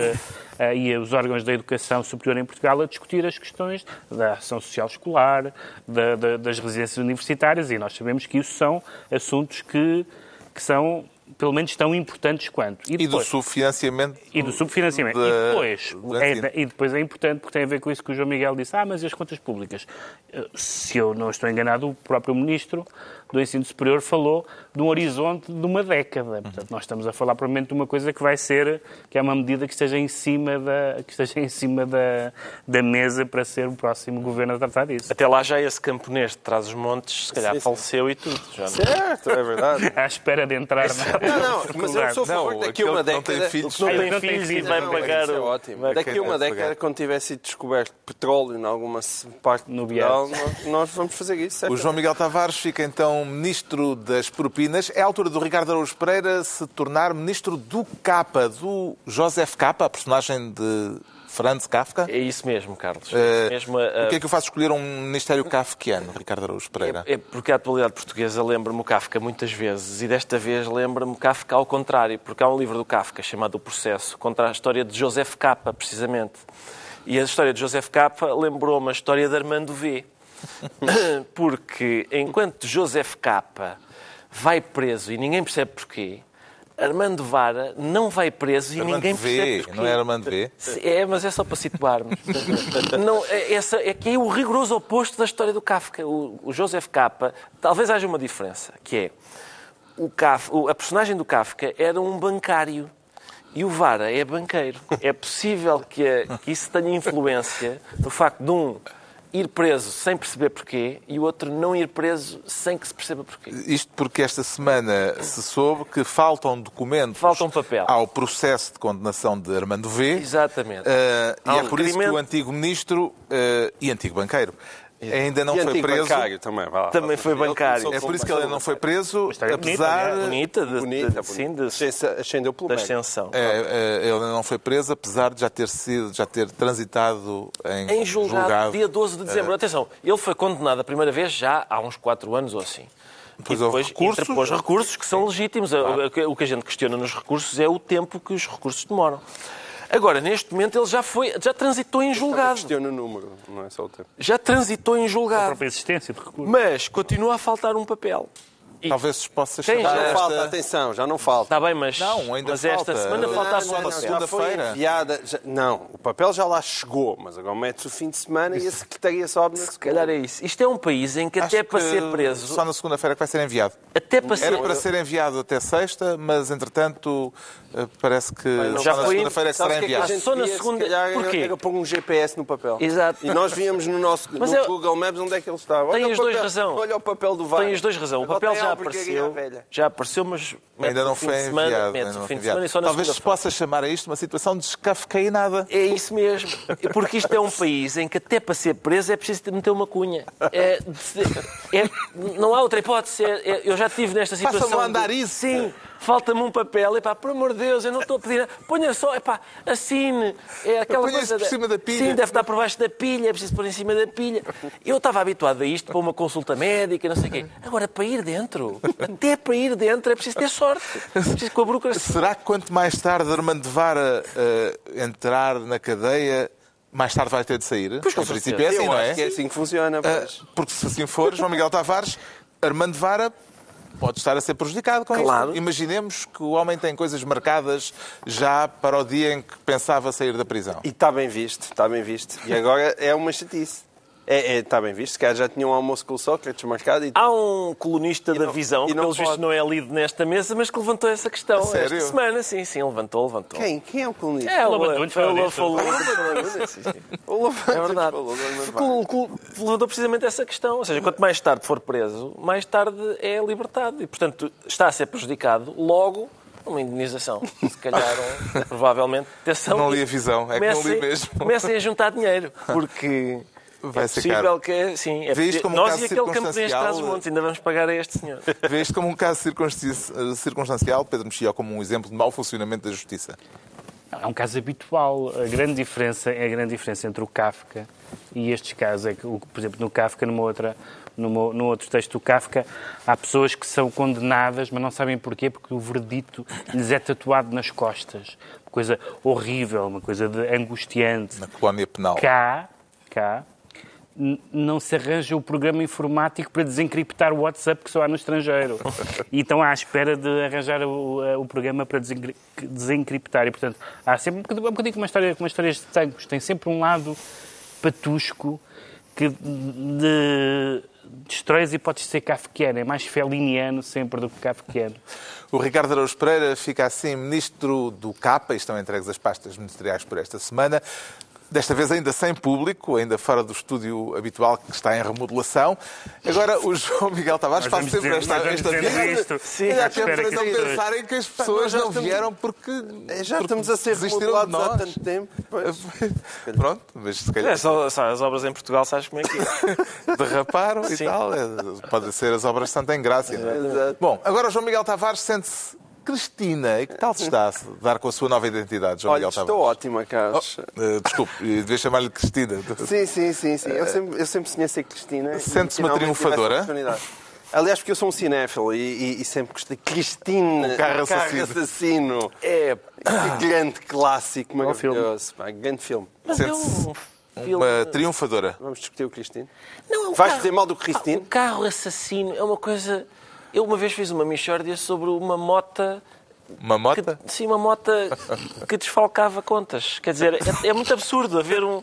uh, e os órgãos da educação superior em Portugal a discutir as questões da ação social escolar, da, da, das residências universitárias, e nós sabemos que isso são assuntos que, que são pelo menos tão importantes quanto. E, depois, e do subfinanciamento. E do subfinanciamento. Da, e, depois, é, e depois é importante porque tem a ver com isso que o João Miguel disse. Ah, mas e as contas públicas? Eh, se eu não estou enganado, o próprio Ministro do Ensino Superior falou de um horizonte de uma década. Portanto, nós estamos a falar provavelmente de uma coisa que vai ser, que é uma medida que esteja em cima da, que esteja em cima da, da mesa para ser o próximo governo a tratar disso. Até lá já esse camponês de trás os montes, se calhar sim, faleceu sim. e tudo. Já certo, é verdade. à espera de entrar na... Não, não, mas eu sou a favor daqui a uma década... Não tem filhos, não tem filhos e vai pagar... É ótimo. Daqui a uma década, quando tiver sido descoberto petróleo em alguma parte no Portugal, nós, vamos fazer isso. O João Miguel Tavares fica então ministro das É a altura do Ricardo Araújo Pereira se tornar ministro do Capa, do Joseph Capa, a personagem de Franz Kafka? É isso mesmo, Carlos. É mesmo, uh, o que é que o faz escolher um ministério kafkiano, Ricardo Araújo Pereira? É, é porque a atualidade portuguesa lembra-me o Kafka muitas vezes e desta vez lembra-me Kafka ao contrário, porque há um livro do Kafka chamado O Processo, contra a história de Joseph Capa, precisamente. E a história de Joseph Capa lembrou-me a história de Armando V. porque enquanto Joseph Capa vai preso e ninguém percebe porquê, Armando Vara não vai preso e Armando ninguém percebe porquê. Não é Armando V? É, mas é só para situarmos. não, é, essa, é que é o rigoroso oposto da história do Kafka. O, o Joseph Capa, talvez haja uma diferença, que é o Kafka, a personagem do Kafka era um bancário e o Vara é banqueiro. É possível que, que isso tenha influência no facto de um ir preso sem perceber porquê e o outro não ir preso sem que se perceba porquê. Isto porque esta semana se soube que faltam documentos Falta um papel. ao processo de condenação de Armando V. Exatamente. Uh, e é por isso que o antigo ministro uh, e antigo banqueiro Ainda não e foi preso. Bancário também, lá, também foi bancário. É por isso que ele ainda não foi preso, apesar. Bonita, de, bonita, de, sim, de, ascendeu pelo da ascensão. É, é, ele ainda não foi preso, apesar de já ter sido, já ter transitado em, em julgado, julgado, dia 12 de dezembro. É. Atenção, ele foi condenado a primeira vez já há uns 4 anos ou assim. Depois e depois recursos, interpôs recursos que são legítimos. Claro. O que a gente questiona nos recursos é o tempo que os recursos demoram. Agora, neste momento, ele já foi, já transitou em julgado. Questiona o número, não é só o tempo. Já transitou em julgado. A própria existência de recurso. Mas continua a faltar um papel. E Talvez se possa já não falta, atenção, já não falta. Está bem, mas, não, ainda mas falta. esta semana falta só na segunda-feira. Não, o papel já lá chegou, mas agora mete-se o fim de semana e a Secretaria sobe na Se calhar é isso. Isto é um país em que Acho até para ser preso... Só na segunda-feira que vai ser enviado. Até para ser... Era para ser enviado até sexta, mas entretanto eh, parece que já na segunda-feira é que será enviado. Que só na segunda... Porquê? Era pôr um GPS no papel. Exato. E nós víamos no nosso no eu... Google Maps onde é que ele estava. Tem os dois razão. Olha o papel do VAR. Tem os dois razão. O papel já apareceu já apareceu, mas ainda não foi enviado. Talvez se possa chamar a isto uma situação de descafecainada. É isso mesmo. Porque isto é um país em que até para ser preso é preciso meter uma cunha. É, é, não há outra hipótese. É, é eu já estive nesta situação. Faça-me andar isso. Sim falta-me um papel, epá, por amor de Deus, eu não estou a pedir, ponha só, epá, assine, é aquela coisa... por cima da pilha. Sim, deve estar por baixo da pilha, é preciso pôr em cima da pilha. Eu estava habituado a isto para uma consulta médica, não sei o quê. Agora, para ir dentro, até para ir dentro é preciso ter sorte, é preciso com a burocracia. Será que quanto mais tarde Armando Vara uh, entrar na cadeia, mais tarde vai ter de sair? Pois, com princípio é assim, não é? é assim que funciona. Uh, porque se assim for, João Miguel Tavares, Armando Vara pode estar a ser prejudicado com claro. isto. Imaginemos que o homem tem coisas marcadas já para o dia em que pensava sair da prisão. E está bem visto, está bem visto. E agora é uma chatice. É, é, está bem visto, que já tinha um almoço com o Sócrates marcado. E... Há um colunista da Visão, que pelos vistos não é lido nesta mesa, mas que levantou essa questão Sério? esta semana. Sim, sim, levantou, levantou. Quem? Quem é o colunista? É, o Lobo falou. O É verdade. Levantou precisamente essa questão. Ou seja, quanto mais tarde for preso, mais tarde é libertado. E, portanto, está a ser prejudicado logo uma indenização. Se calhar, provavelmente, atenção. Não li a visão, é que não li mesmo. Comecem a juntar dinheiro, porque Vai é ser possível caro. que sim. É Vê isto possível- como um Nós caso e aquele camponês de circunstancial, Trás-os-Montes ainda vamos pagar a este senhor. Vê isto como um caso circunstancial, Pedro Mexia, ou como um exemplo de mau funcionamento da justiça? É um caso habitual. A grande diferença é a grande diferença entre o Kafka e estes casos. É que, por exemplo, no Kafka, numa outra, numa, num outro texto do Kafka, há pessoas que são condenadas, mas não sabem porquê, porque o verdito lhes é tatuado nas costas. Uma coisa horrível, uma coisa de angustiante. Na colónia penal. Cá, cá, não se arranja o programa informático para desencriptar o WhatsApp que só há no estrangeiro. E estão à espera de arranjar o, o programa para desencri- desencriptar. E, portanto, há sempre um bocadinho, um bocadinho uma história, de tangos. Tem sempre um lado patusco que de, destrói as hipóteses de ser kafkiano. É mais feliniano sempre do que kafkiano. O Ricardo Araújo Pereira fica assim ministro do CAPA e estão entregues as pastas ministeriais por esta semana. Desta vez ainda sem público, ainda fora do estúdio habitual que está em remodelação. Agora o João Miguel Tavares faz sempre dizer- esta, esta dizer. Sim, espera tempo para que não as pessoas- pensarem que as pessoas não estamos- vieram porque. Já porque estamos a ser remodelados há tanto tempo. pois. Pronto, mas se calhar É, só, só as obras em Portugal, sabes como é que é? derraparam e Sim. tal. É, Pode ser as obras de Santa Engrácia. é? Exato. Bom, agora o João Miguel Tavares sente-se Cristina. E que tal se está a dar com a sua nova identidade, João Olha, Miguel estou Tavares? ótima, Carlos. Oh, eh, desculpe, devia chamar-lhe Cristina. Sim, sim, sim, sim. Eu sempre, eu sempre sonhei ser Cristina. Sente-se uma triunfadora? oportunidade. Aliás, porque eu sou um cinéfilo e, e- e sempre gostei. Cristina, O carro assassino. assassino. É, que grande clássico, maravilhoso. pá, grande filme. Mas é Sente-se filme... Uma triunfadora. Vamos discutir o Cristina. Não, o Vais carro- dizer mal do Ah, Cristino? O carro assassino é uma coisa... Eu uma vez fiz uma mixórdia sobre uma mota... Uma Que, mota? sim, uma mota que desfalcava contas. Quer dizer, é, é muito absurdo haver um,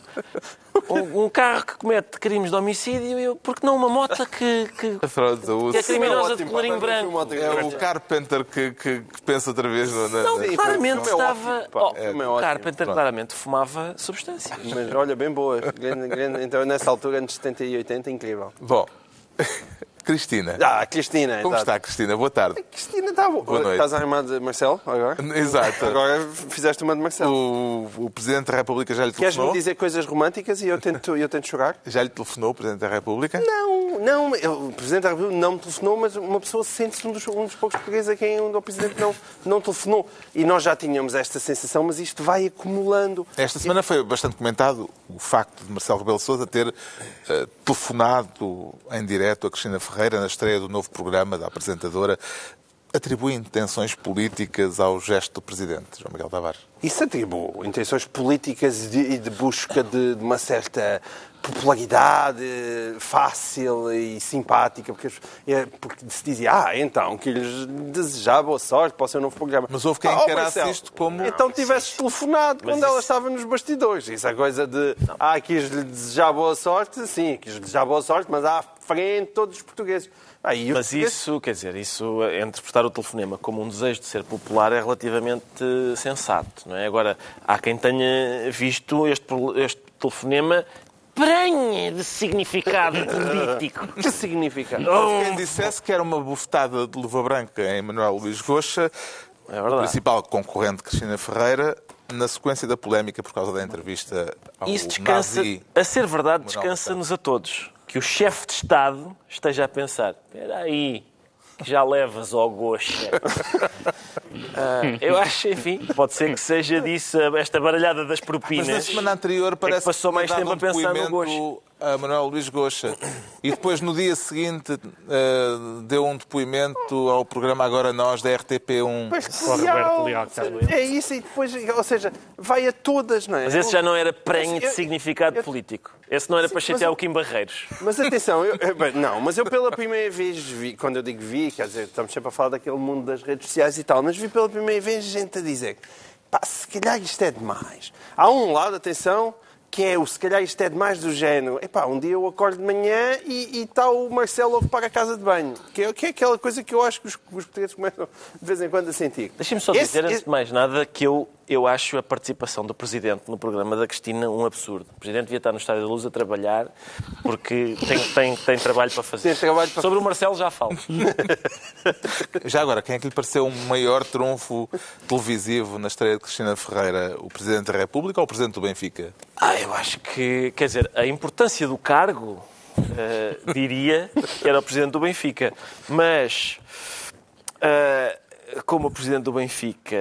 um, um carro que comete crimes de homicídio e eu- porque não uma mota que, que, que é criminosa ótimo, de colorinho branco. É o Carpenter que, que- que pensa outra vez na. na- Não, Sim, claramente é estava. Oh, é. Carpenter claramente fumava substâncias. Mas olha, bem boa. Grande- grande- então, nessa altura, anos 70 e 80, incrível. Bom, Cristina. Ah, Cristina. Como exato. está, Cristina? Boa tarde. Cristina está boa. Boa noite. Estás a armar de Marcelo agora? Exato. Agora fizeste uma de Marcelo. O, o Presidente da República já lhe Queres-me telefonou? dizer coisas românticas e eu tento, eu tento chorar? Já lhe telefonou o Presidente da República? Não, não. eu- O Presidente da República não me telefonou, mas uma pessoa sente-se um dos, um dos poucos portugueses a quem o Presidente não, não telefonou. E nós já tínhamos esta sensação, mas isto vai acumulando. Esta semana foi bastante comentado o facto de Marcelo Rebelo Sousa ter eh, telefonado em direto a Cristina Ferreira na estreia do novo programa da apresentadora, atribuindo tensões políticas ao gesto do Presidente, João Miguel Tavares. Isso atribui intenções políticas e de, de busca de, de uma certa popularidade fácil e simpática, porque, é, porque se dizia, ah, então, que lhes desejava boa sorte para o seu novo programa. Mas houve quem Ah, encarasse Marcelo, isto como- Então tivesses telefonado quando ela isso- estava nos bastidores. Isso é coisa de, ah, quis-lhe desejar boa sorte, sim, quis-lhe desejar boa sorte, mas à frente todos os portugueses. Ah, Mas isso, quer dizer, isso, interpretar o telefonema como um desejo de ser popular é relativamente eh, sensato, não é? Agora, há quem tenha visto este, este telefonema prenha de significado político. Que significa? Houve quem dissesse que era uma bufetada de luva branca em Manuel Luís Goxa, É o principal concorrente de Cristina Ferreira, na sequência da polémica por causa da entrevista ao Isso descansa, nazi. a ser verdade, descansa-nos a todos. Que o chefe de Estado esteja a pensar, espera aí, que já levas ao goxa. Ah, eu acho, enfim, pode ser que seja disso esta baralhada das Mas propinas. na semana anterior parece passou que tinha mais tempo um a pensar no depoimento a Manuel Luís Goxa. E depois, no dia seguinte, eh, deu um depoimento ao programa Agora Nós, da RTP1. Pois, Roberto leal. Que. É isso, e depois, ou seja, vai a todas, não é? Mas esse já não era prenha de Eu- significado eu- político. Esse não era Sim, para chatear eu- o Kim Barreiros. Mas atenção, eu, eu- bem, não, mas eu pela primeira vez vi, quando eu digo vi, quer dizer, estamos sempre a falar daquele mundo das redes sociais e tal, mas vi pela primeira vez gente a dizer, pá, se calhar isto é demais. Há um lado, atenção, que é o se calhar isto é demais do género. Epá, um dia eu acordo de manhã e está o Marcelo a ocupar a casa de banho. Que é, que é aquela coisa que eu acho que os, os portugueses começam de vez em quando a sentir. Deixa-me só Esse- dizer, antes esse- de mais nada, que eu, eu acho a participação do Presidente no programa da Cristina um absurdo. O Presidente devia estar no Estádio da Luz a trabalhar, porque tem, tem, tem trabalho para fazer. Tem trabalho para Sobre o Marcelo já falo. Já agora, quem é que lhe pareceu um maior trunfo televisivo na estreia de Cristina Ferreira? O Presidente da República ou o Presidente do Benfica? Ai, Eu acho que, quer dizer, a importância do cargo, uh, diria, que era o presidente do Benfica. Mas, uh, como o presidente do Benfica,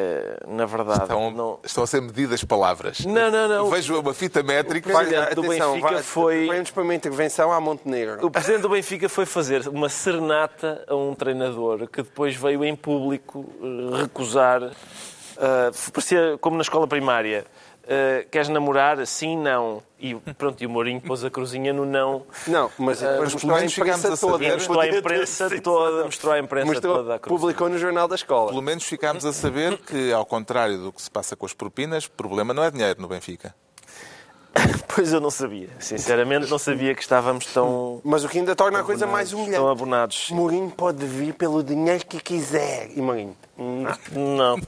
na verdade. Estão, não... estão a ser medidas palavras. Não, não, não. Vejo uma fita métrica. O presidente do Atenção, Benfica vai- foi. Vamos para uma intervenção à Montenegro. O presidente do Benfica foi fazer uma serenata a um treinador que depois veio em público eh, recusar. eh, parecia como na escola primária. Eh, queres namorar? Sim, não. E pronto, e o Mourinho pôs a cruzinha no não. Não, mas depois mas mostrou a pelo menos ficámos imprensa a saber- toda. E mostrou a imprensa toda, mostrou a imprensa Mostrou, toda a cruzinha. publicou no jornal da escola. Pelo menos ficámos a saber que, ao contrário do que se passa com as propinas, o problema não é dinheiro no Benfica. Pois eu não sabia. Sinceramente, não sabia que estávamos tão, Mas o que ainda torna a coisa mais tão humilhante. abonados. Mourinho pode vir pelo dinheiro que quiser. E Mourinho? hum, Não.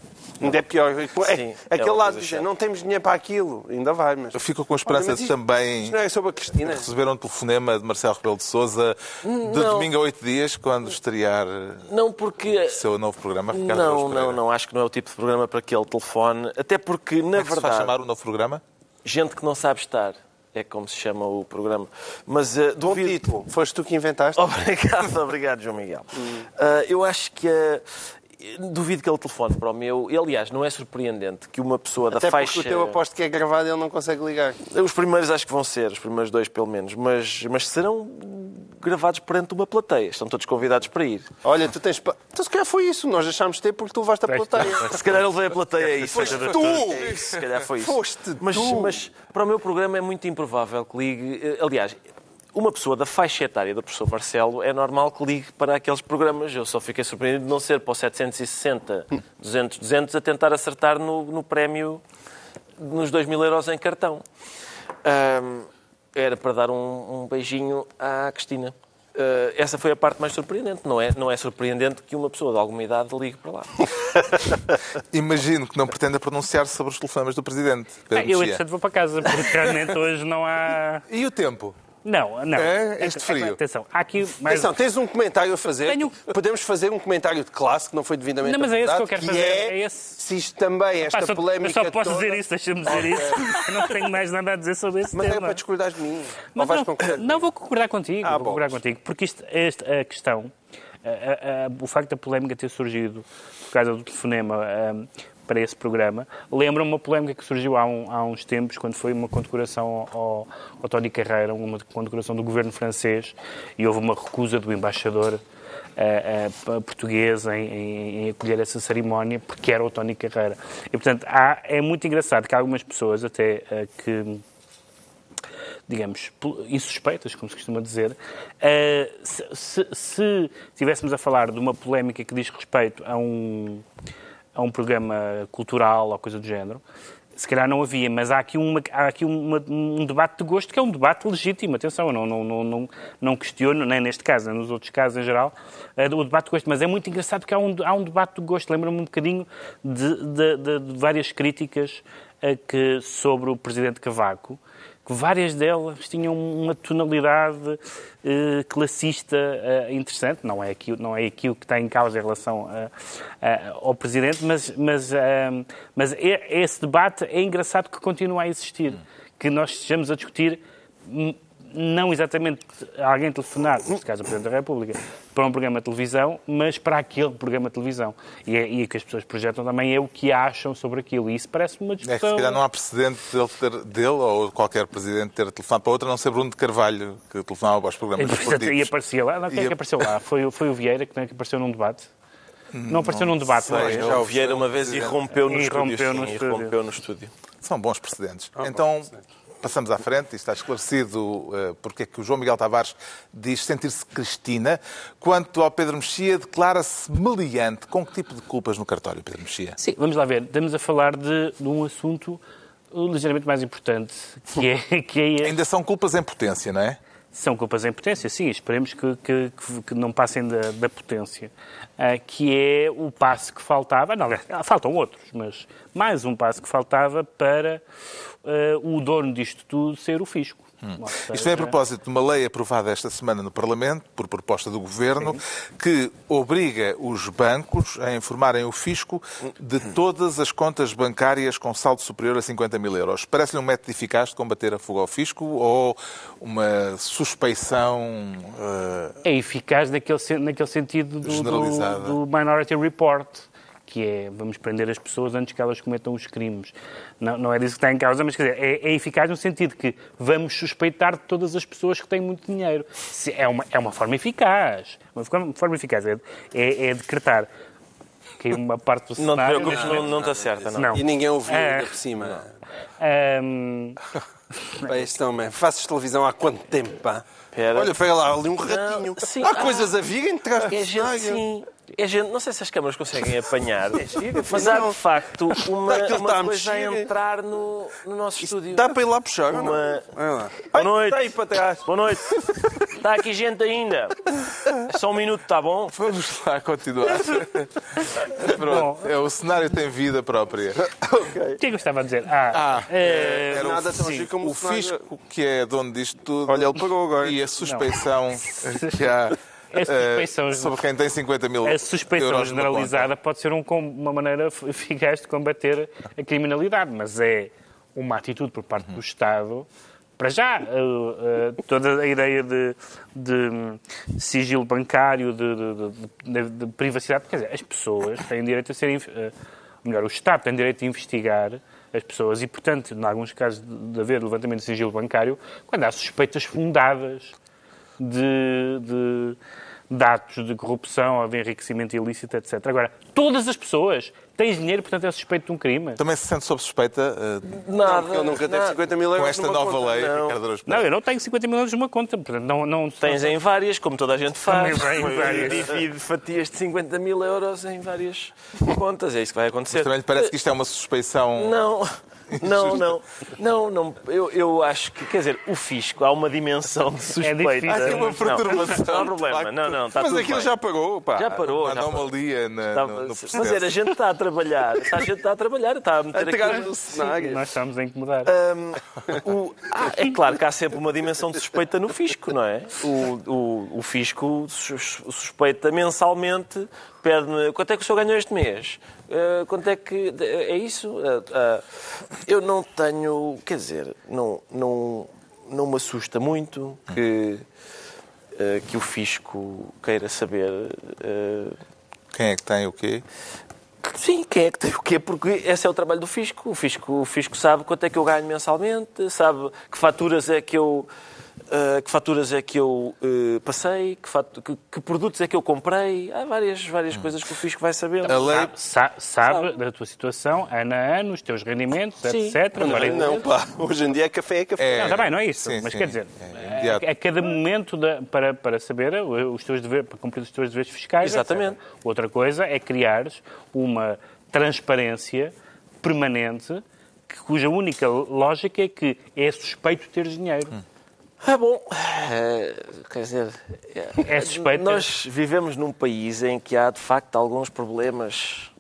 Ainda é pior. É, Sim, é aquele uma lado de dizer, não temos dinheiro para aquilo. Ainda vai, mas... Eu fico com a esperança Olha, isto- também Isto não é sobre a Cristina. receber um telefonema de Marcelo Rebelo de Souza de Não. domingo a oito dias, quando estrear Não, porque o seu novo programa. Ricardo Não, não, não. Acho que não é o tipo de programa para aquele telefone. Até porque, na Como é que se vai verdade, chamar o novo programa? Gente que não sabe estar. É como se chama o programa. Mas uh, Bom duvido... título. Foste tu que inventaste? Obrigado, obrigado, João Miguel. Uh, eu acho que... uh, duvido que ele telefone para o meu... E, aliás, não é surpreendente que uma pessoa da Até faixa... porque o teu aposto que é gravado ele não consegue ligar. Os primeiros acho que vão ser, os primeiros dois pelo menos. Mas, mas serão gravados perante uma plateia. Estão todos convidados para ir. Olha, tu tens... Então se calhar foi isso. Nós deixámos de ter porque tu levaste a plateia. Se calhar ele veio a plateia a isso. Foste É tu! isso, Se calhar foi isso. Foste mas, tu! mas para o meu programa é muito improvável que ligue. eh, Aliás, uma pessoa da faixa etária do professor Marcelo é normal que ligue para aqueles programas. Eu só fiquei surpreendido de não ser para o 760, 200, 200 a tentar acertar no, no prémio nos 2 mil euros em cartão. Ahm, era para dar um, um beijinho à Cristina. Ah, essa foi a parte mais surpreendente. Não é, não é surpreendente que uma pessoa de alguma idade ligue para lá. Imagino que não pretenda pronunciar-se sobre os telefonemas do Presidente. Ah, eu, entretanto, vou para casa, porque realmente hoje não há... E o tempo? Não, não. É? Este frio. Atenção, há aqui mais... Atenção, tens um comentário a fazer. Tenho. Podemos fazer um comentário de classe que não foi devidamente Não, mas é esse que eu quero fazer, é, é esse. se isto também, esta Pá, só, polémica eu só posso toda... dizer isso, deixa-me dizer isso. Eu não tenho mais nada a dizer sobre esse Mas é tema. para discordares de mim. Mas não, concordar não vou concordar contigo, Ah, vou bom. concordar contigo, porque isto, este- a questão, a- a- a- o facto da polémica ter surgido por causa do telefonema ahm, para esse programa, lembra uma polémica que surgiu há, um- há uns tempos, quando foi uma condecoração ao, ao Tony Carreira, uma condecoração do governo francês, e houve uma recusa do embaixador ah, português em, em- em acolher essa cerimónia, porque era o Tony Carreira. E, portanto, há- é muito engraçado que há algumas pessoas até ah, que digamos, insuspeitas, como se costuma dizer, eh, se, se, se estivéssemos a falar de uma polémica que diz respeito a um, a um programa cultural ou coisa do género, se calhar não havia, mas há aqui, uma, há aqui uma- um debate de gosto que é um debate legítimo, atenção, eu não, não, não, não, não questiono, nem neste caso, nem nos outros casos em geral, eh, o debate de gosto, mas é muito engraçado que há um, há um debate de gosto, lembra-me um bocadinho de, de- de- de várias críticas eh, que, sobre o Presidente Cavaco, que várias delas tinham uma tonalidade eh, classista eh, interessante. Não é, aquilo, não é aquilo que está em causa em relação a- a- ao Presidente, mas, mas, eh, mas é- esse debate é engraçado que continua a existir. Que nós estejamos a discutir hum, não exatamente alguém telefonar, neste caso o Presidente da República, para um programa de televisão, mas para aquele programa de televisão. E, é, e o que as pessoas projetam também é o que acham sobre aquilo. E isso parece-me uma É que discussão... se calhar não há precedente dele, ter- dele ou qualquer presidente ter telefonado para outro, a não ser Bruno de Carvalho, que telefonava aos programas E esportivos. aparecia lá. Não, quem é E que apareceu lá? Foi, o- foi o Vieira que, é que apareceu num debate? Não apareceu num debate, não é? sei. Já o Vieira uma vez irrompeu no Irrompeu estúdio. no estúdio. irrompeu no estúdio. São bons precedentes. então, passamos à frente e está esclarecido eh, porque é que o João Miguel Tavares diz sentir-se Cristina. Quanto ao Pedro Mexia, declara-se meliante. Com que tipo de culpas no cartório, Pedro Mexia? Sim, vamos lá ver. Estamos a falar de, de um assunto ligeiramente mais importante, que é, que é este. Ainda são culpas em potência, não é? São culpas em potência, sim. Esperemos que, que- que- não passem da, da potência. Ah, que é o passo que faltava. Não, aliás, faltam outros, mas mais um passo que faltava para ah, o dono disto tudo ser o fisco. Hum. Isto vem a propósito de uma lei aprovada esta semana no Parlamento, por proposta do Governo, Sim. que obriga os bancos a informarem o fisco de todas as contas bancárias com saldo superior a 50 mil euros. Parece-lhe um método eficaz de combater a fuga ao fisco ou uma suspeição. Uh... É eficaz naquele, naquele sentido do, do, do Minority Report que é vamos prender as pessoas antes que elas cometam os crimes. Não, não é disso que está em causa, mas quer dizer, é, é, eficaz no sentido que vamos suspeitar de todas as pessoas que têm muito dinheiro. É uma, é uma forma eficaz. Uma forma eficaz é, é, é decretar que uma parte do Não te preocupes, não, não está certa. Não. não. E ninguém ouviu é, ainda por cima. Um... Bem, isto também. Fazes televisão há quanto tempo, pá? Pera. Olha, foi lá ali um ratinho. Não, sim, Há ah, coisas a virem, é gente, sim. É gente, não sei se as câmaras conseguem apanhar, é mas há de facto uma, uma coisa a entrar no, no nosso estúdio. Dá para ir lá puxar? Uma... Boa noite. Está aí para trás. Boa noite. Está aqui gente ainda. É só um minuto, está bom? Vamos lá continuar. Pronto, é, o cenário tem vida própria. Okay. O que é que eu estava a dizer? Ah, ah é, era nada tão sim, como o fisco, que é dono disto tudo. Olha, ele pagou agora. E a suspeição não. que há a suspeição, uh, sobre quem tem 50 mil A suspeição generalizada pode ser um, uma maneira eficaz de combater a criminalidade, mas é uma atitude por parte do Estado para já, uh, uh, toda a ideia de, de sigilo bancário, de, de, de, privacidade, quer dizer, as pessoas têm direito a serem. Melhor, o Estado tem direito a investigar as pessoas e, portanto, em alguns casos de haver levantamento de sigilo bancário, quando há suspeitas fundadas de, de dados de corrupção ou de enriquecimento ilícito, etc. Agora, todas as pessoas têm dinheiro, portanto é suspeito de um crime. Também se sente sob suspeita? Uh... Nada. Ele nunca teve 50 mil euros Com esta nova conta. lei, não. Ricardo Não, eu não tenho 50 mil euros numa conta. Portanto, não, não... Tens em várias, como toda a gente faz. Também em várias. Divide fatias de 50 mil euros em várias contas. É isso que vai acontecer. Mas também lhe parece que isto é uma suspeição... Não. Não, não, não, não. Eu, eu acho que, quer dizer, o fisco há uma dimensão de suspeita. É há aqui uma perturbação. Não, não há problema. Não, não, está Mas aquilo bem. já parou, pá. Já parou. Uma dia na, no, no processo. Mas era, a gente está a trabalhar. A gente está a trabalhar, está a meter a aqui no cenário. Nós estamos a incomodar. Um, o, ah, é claro que há sempre uma dimensão de suspeita no fisco, não é? O, o, o fisco suspeita mensalmente pede-me quanto é que o senhor ganhou este mês? Uh, quanto é que. É isso? Uh, uh, eu não tenho. Quer dizer, não, não, não me assusta muito que, que o fisco queira saber. Quem é que tem o quê? Sim, quem é que tem o quê? Porque esse é o trabalho do fisco. O fisco, o fisco sabe quanto é que eu ganho mensalmente, sabe que faturas é que eu Uh, que faturas é que eu uh, passei, que, que, que, produtos é que eu comprei. Há várias, várias hum. coisas que o fisco vai saber. A lei sabe, sabe, sabe, da tua situação, ano a ano, os teus rendimentos, sim. etc. Não, não, não, pá. Hoje em dia é café é café. É, não, também, não é isso. Sim, Mas sim. quer dizer, é, a, a, cada momento da, para, para saber os teus deveres, para cumprir os teus deveres fiscais. Exatamente. Etc. Outra coisa é criares uma transparência permanente cuja única lógica é que é suspeito ter dinheiro. Hum. Ah, bom, é, quer dizer, é suspeito. Nós vivemos num país em que há de facto alguns problemas.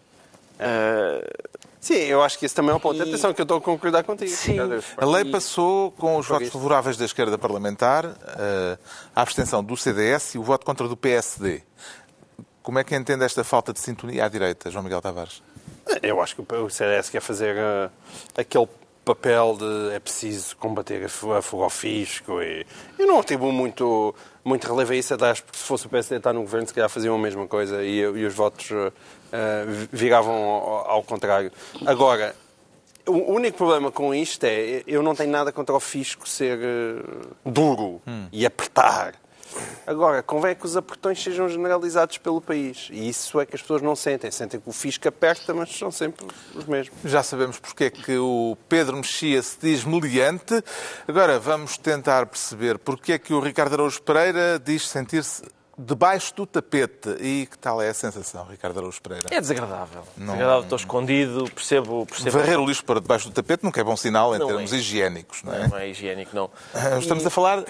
Uh, Sim, eu acho que isso também é um ponto de atenção que eu estou a concordar contigo. Sim. A lei passou com os votos favoráveis da esquerda parlamentar, a abstenção do CDS e o voto contra do PSD. Como é que entende esta falta de sintonia à direita, João Miguel Tavares? Eu acho que o CDS quer fazer uh, aquele papel de é preciso combater a fuga ao fisco e eu não tive muito, muito relevo a isso, até acho que se fosse o PSD estar no governo se calhar faziam a mesma coisa e, e os votos uh, viravam ao, ao, contrário. Agora, o único problema com isto é eu não tenho nada contra o fisco ser uh, duro hum. e apertar Agora, convém que os apertões sejam generalizados pelo país. E isso é que as pessoas não sentem. Sentem que o fisco aperta, mas são sempre os mesmos. Já sabemos porque é que o Pedro Mexia se diz meliante. Agora vamos tentar perceber porque é que o Ricardo Araújo Pereira diz sentir-se debaixo do tapete. E que tal é a sensação, Ricardo Araújo Pereira? É desagradável. Não... Desagradável, estou escondido, percebo, percebo... Varrer o lixo para debaixo do tapete nunca é bom sinal em não termos é. higiênicos, não é? Não é higiênico, não. Ah, estamos e... a falar uh,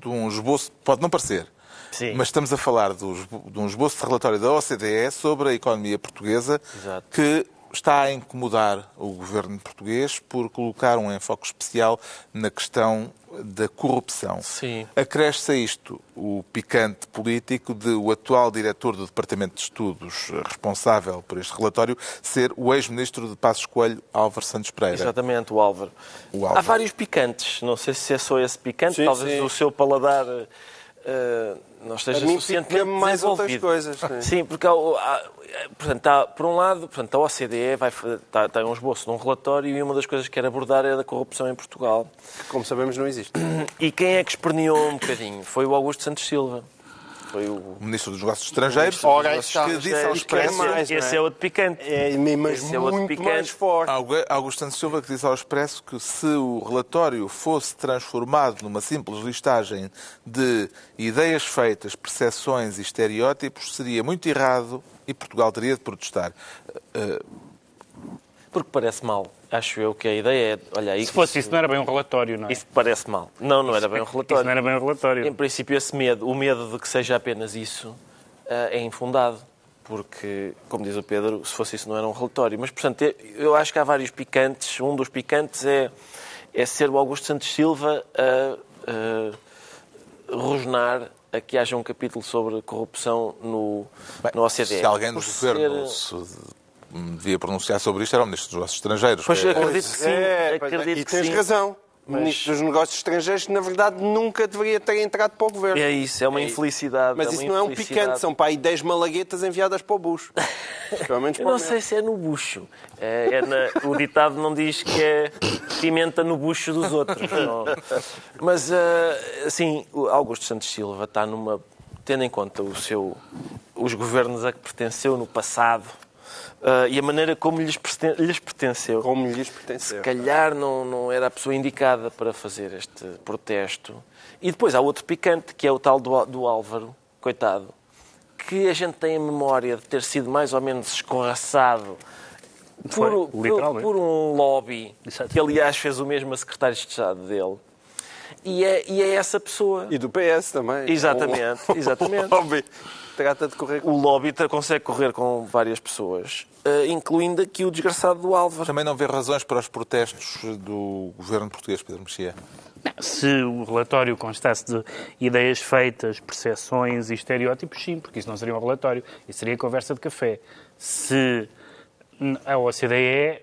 de um esboço, pode não parecer, Sim. mas estamos a falar de um esboço de relatório da OCDE sobre a economia portuguesa Exato. que está a incomodar o governo português por colocar um enfoque especial na questão da corrupção. Sim. Acresce a isto o picante político de o atual diretor do Departamento de Estudos responsável por este relatório ser o ex-ministro de Passos Coelho, Álvaro Santos Pereira. Exatamente, o Álvaro. O Álvaro. Há vários picantes. Não sei se é só esse picante. Sim, Talvez sim. o seu paladar uh, não esteja A mim suficientemente mais outras coisas, sim. Sim, porque há, há, portanto, há, por um lado, portanto, a OCDE vai, está, está um esboço de um relatório e uma das coisas que quer abordar é a da corrupção em Portugal. Que, como sabemos, não existe. E quem é que esperneou um bocadinho? Foi o Augusto Santos Silva. Foi o O ministro dos Negócios Estrangeiros, Ora, que disse ao é Expresso... mais, não é? Esse é outro picante. É, mas Esse é outro muito picante. mais forte. Augu- Augusto Silva que disse ao Expresso que se o relatório fosse transformado numa simples listagem de ideias feitas, percepções e estereótipos, seria muito errado e Portugal teria de protestar. Eh, Porque parece mal. Acho eu que a ideia é. Olha, aí Se fosse isso, não era bem um relatório, não é? Isso parece mal. Não, não era bem um Isso relatório. não era bem um relatório. Em princípio, esse medo, o medo de que seja apenas isso, eh, é infundado. Porque, como diz o Pedro, se fosse isso não era um relatório. Mas, portanto, eu- eu acho que há vários picantes. Um dos picantes é, é ser o Augusto Santos Silva a, a rosnar a que haja um capítulo sobre corrupção no, bem, no OCDE. Se alguém do governo ser- se devia pronunciar sobre isto, era o ministro dos Negócios Estrangeiros. Pois, que é- acredito que sim. É, é. acredito e que tens sim. razão. O Mas- Ministro dos Negócios Estrangeiros, que, na verdade, nunca deveria ter entrado para o governo. É isso, é uma infelicidade. Mas é uma isso não é um picante, são para aí 10 malaguetas enviadas para o bucho. Pelo menos Eu não sei se é no bucho. É, é na- o ditado não diz que é pimenta no bucho dos outros. não. Mas, assim, o Augusto Santos Silva está numa... Tendo em conta o seu, os governos a que pertenceu no passado ah, e a maneira como lhes, perten- lhes pertenceu, Como lhes pertenceu. se calhar não, não era a pessoa indicada para fazer este protesto. E depois há outro picante, que é o tal do, do Álvaro, coitado, que a gente tem a memória de ter sido mais ou menos escorraçado Foi, por, por, um lobby, Exato. que aliás fez o mesmo a secretário de Estado dele. E é, e é essa pessoa. E do PS também. Exatamente, O- exatamente. o lobby Trata de correr com... O lobby consegue correr com várias pessoas, eh, incluindo aqui o desgraçado do Álvaro. Também não vê razões para os protestos do governo português, Pedro Mexia. Se o relatório constasse de ideias feitas, percepções e estereótipos, sim, porque isso não seria um relatório, isso seria conversa de café. Se a OCDE,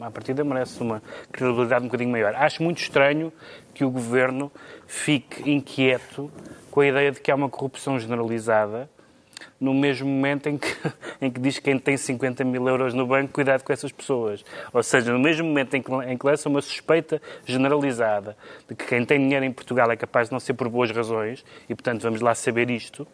à partida, merece uma credibilidade um bocadinho maior. Acho muito estranho que o governo fique inquieto com a ideia de que há uma corrupção generalizada no mesmo momento em que, em que diz que quem tem 50 mil euros no banco, cuidado com essas pessoas. Ou seja, no mesmo momento em que, em que lança uma suspeita generalizada de que quem tem dinheiro em Portugal é capaz de não ser por boas razões, e portanto vamos lá saber isto,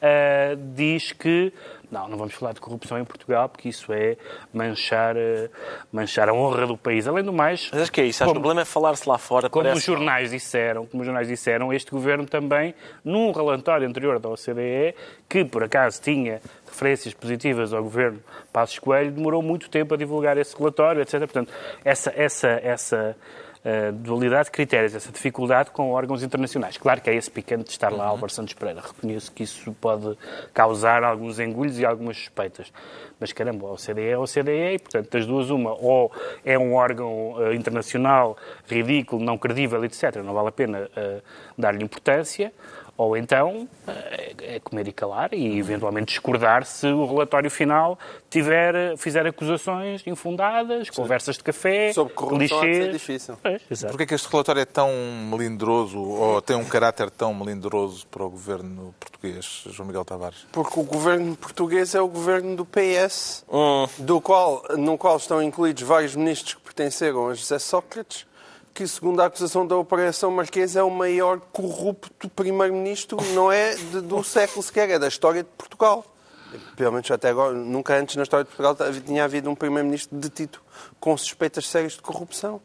ah, diz que não, não vamos falar de corrupção em Portugal, porque isso é manchar, ah, manchar a honra do país. Além do mais, Mas acho que é isso. Acho que o problema é falar-se lá fora. como parece- os jornais disseram, como os jornais disseram, este governo também, num relatório anterior da OCDE, que por acaso tinha referências positivas ao governo Passos Coelho, demorou muito tempo a divulgar esse relatório, etc. Portanto, essa, essa, essa uh, dualidade de critérios, essa dificuldade com órgãos internacionais. Claro que é esse picante de estar lá Álvaro Santos Pereira. Reconheço que isso pode causar alguns engulhos e algumas suspeitas. Mas caramba, a OCDE é a OCDE e, portanto, das duas, uma, ou é um órgão uh, internacional ridículo, não credível, etc., não vale a pena uh, dar-lhe importância, ou então é é comer e calar e eventualmente discordar se o relatório final tiver, fizer acusações infundadas, conversas de café, Sobre corrupção há de ser clichês. difícil. Pois, exato. Porquê é que este relatório é tão melindroso ou tem um caráter tão melindroso para o governo português, João Miguel Tavares? Porque o governo português é o governo do PS, Hum. do qual, no qual estão incluídos vários ministros que pertenceram a José Sócrates, que, segundo a acusação da Operação Marquês, é o maior corrupto primeiro-ministro, não é de- do século sequer, é da história de Portugal. Pelo menos até agora, nunca antes na história de Portugal tinha havido um primeiro-ministro detido com suspeitas sérias de corrupção.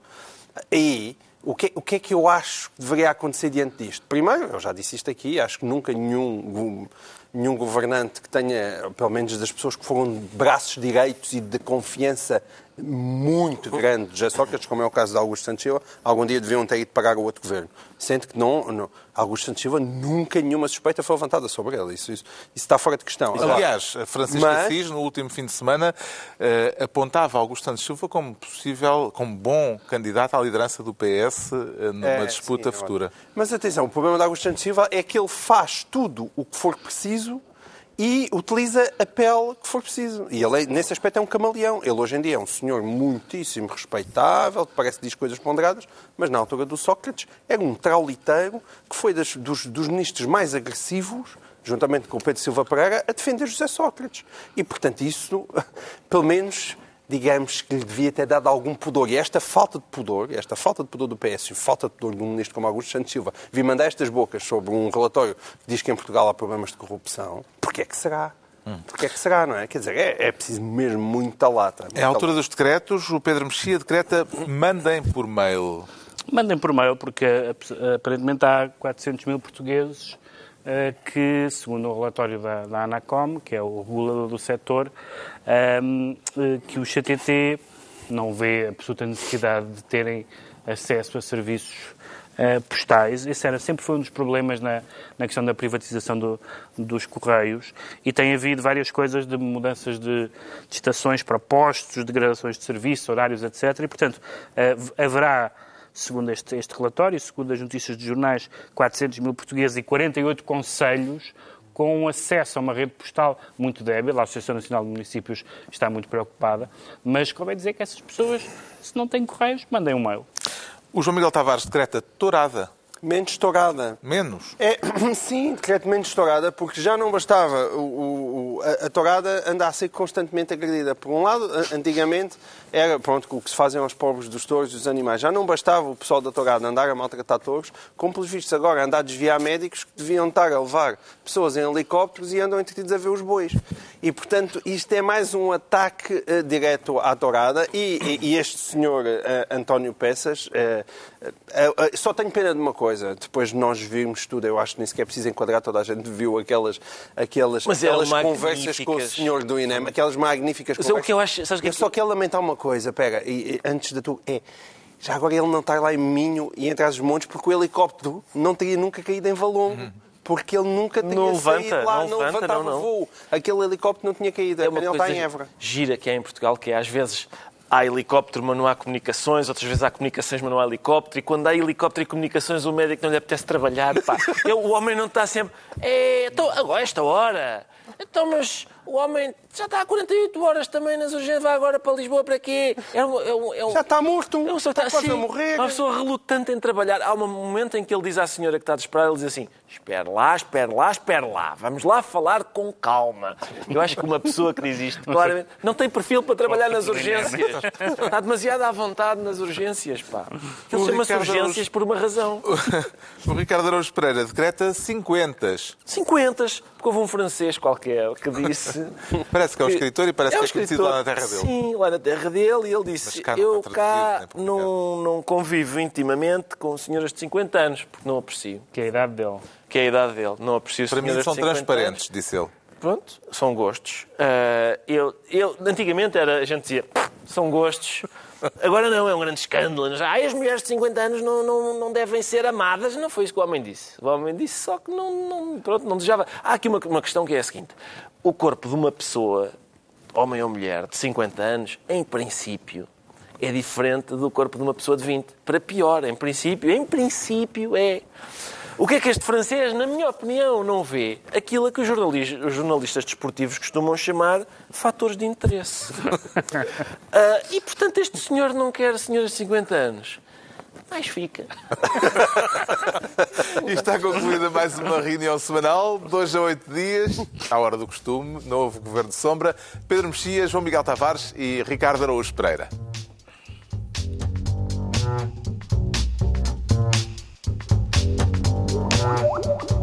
E o que, o que é que eu acho que deveria acontecer diante disto? Primeiro, eu já disse isto aqui, acho que nunca nenhum, nenhum governante que tenha, pelo menos das pessoas que foram de braços direitos e de confiança muito grande de Sócrates, como é o caso de Augusto Santos Silva, algum dia deviam ter ido pagar o outro governo. Sendo que não, não Augusto Santos Silva nunca nenhuma suspeita foi levantada sobre ele. Isso, isso, isso está fora de questão. Aliás, Francisco Mas... Assis, no último fim de semana, eh, apontava Augusto Santos Silva como possível, como bom candidato à liderança do PS eh, numa é, disputa sim, é futura. Mas atenção, o problema de Augusto Santos Silva é que ele faz tudo o que for preciso e utiliza a pele que for preciso. E ele, nesse aspecto, é um camaleão. Ele, hoje em dia, é um senhor muitíssimo respeitável, parece que diz coisas ponderadas, mas na altura do Sócrates era um trauliteiro que foi das, dos, dos ministros mais agressivos juntamente com o Pedro Silva Pereira, a defender José Sócrates. E, portanto, isso, pelo menos, digamos que lhe devia ter dado algum pudor. E esta falta de pudor, esta falta de pudor do PS e falta de pudor de um ministro como Augusto Santos Silva, vir mandar estas bocas sobre um relatório que diz que em Portugal há problemas de corrupção, porquê é que será? Hum. Porquê é que será, não é? Quer dizer, é, é preciso mesmo muita lata. Muita é a altura lata. dos decretos, o Pedro Mexia decreta mandem por mail. Mandem por mail, porque aparentemente há 400 mil portugueses eh, que, segundo o relatório da, da ANACOM, que é o regulador do setor, um, eh, que o CTT não vê absoluta necessidade de terem acesso a serviços uh, postais. Esse era, sempre foi um dos problemas na, na questão da privatização do, dos Correios e tem havido várias coisas de mudanças de, de estações para postos, degradações de serviço, horários, etc. E, portanto, haverá segundo este, este relatório, segundo as notícias de jornais, 400 mil portugueses e 48 conselhos com acesso a uma rede postal muito débil. A Associação Nacional de Municípios está muito preocupada. Mas convém dizer que essas pessoas, se não têm correios, mandem um mail. O João Miguel Tavares decreta tourada Menos tourada. Menos? É, sim, decreto menos tourada, porque já não bastava o, o, a, a tourada andar a ser constantemente agredida. Por um lado, antigamente era pronto, o que se fazem aos pobres dos touros e dos animais. Já não bastava o pessoal da tourada andar a maltratar touros, como pelos vistos agora andar a desviar médicos que deviam estar a levar pessoas em helicópteros e andam entretidos a ver os bois. E, portanto, isto é mais um ataque uh, direto à tourada. E, e, e este senhor, uh, António Peças, uh, só tenho pena de uma coisa coisa. Depois de nós virmos tudo, eu acho que nem sequer é preciso enquadrar, toda a gente viu aquelas, aquelas, Mas aquelas conversas com o senhor do INEM, aquelas magníficas Mas conversas. O que eu acho, sabes que eu só quero lamentar uma coisa, pega, e, e, antes da tua. É, já agora ele não está lá em Minho e entre as montes porque o helicóptero não teria nunca caído em Valongo. Uhum porque ele nunca tinha não levanta, saído lá, não, não levanta, levantava não, não. voo. Aquele helicóptero não tinha caído, é uma ele está em Évora. gira que é em Portugal, que é às vezes há helicóptero, mas não há comunicações, outras vezes há comunicações, mas não há helicóptero, e quando há helicóptero e comunicações, o médico não lhe apetece trabalhar. Pá. o homem não está sempre. É, então, agora, esta hora. Então, mas o homem já está há 48 horas também nas urgências, vai agora para Lisboa para quê? É um, é um, é um... Já está morto, é um, está, está quase assim, a morrer. Uma pessoa relutante em trabalhar. Há um momento em que ele diz à senhora que está desesperada, ele diz assim, espera lá, espera lá, espera lá, vamos lá falar com calma. Eu acho que uma pessoa que diz isto, claramente, não tem perfil para trabalhar nas urgências. Está demasiado à vontade nas urgências, pá. Ele chama-se urgências por uma razão. O Ricardo Araújo Pereira decreta 50. 50, porque houve um francês qualquer que disse... Parece que é um escritor e parece é que é conhecido lá na terra dele. Sim, lá na terra dele, e ele disse: cá Eu cá não, não convivo intimamente com senhoras de 50 anos, porque não aprecio. Que é a idade dele. Que é a idade dele. Não aprecio Para mim são transparentes, anos. disse ele. Pronto, são gostos. Uh, eu, eu, antigamente era, a gente dizia, são gostos. Agora não, é um grande escândalo. Ah, as mulheres de 50 anos não, não, não devem ser amadas. Não foi isso que o homem disse. O homem disse só que não, não, pronto, não desejava. Há aqui uma, uma questão que é a seguinte. O corpo de uma pessoa, homem ou mulher, de 50 anos, em princípio, é diferente do corpo de uma pessoa de 20. Para pior, em princípio, em princípio é. O que é que este francês, na minha opinião, não vê? Aquilo a que os jornalistas, os jornalistas desportivos costumam chamar fatores de interesse. uh, e, portanto, este senhor não quer senhoras de 50 anos. Mais fica. e está concluída mais uma reunião semanal, dois a oito dias, à hora do costume, novo Governo de Sombra. Pedro Mexia, João Miguel Tavares e Ricardo Araújo Pereira. You.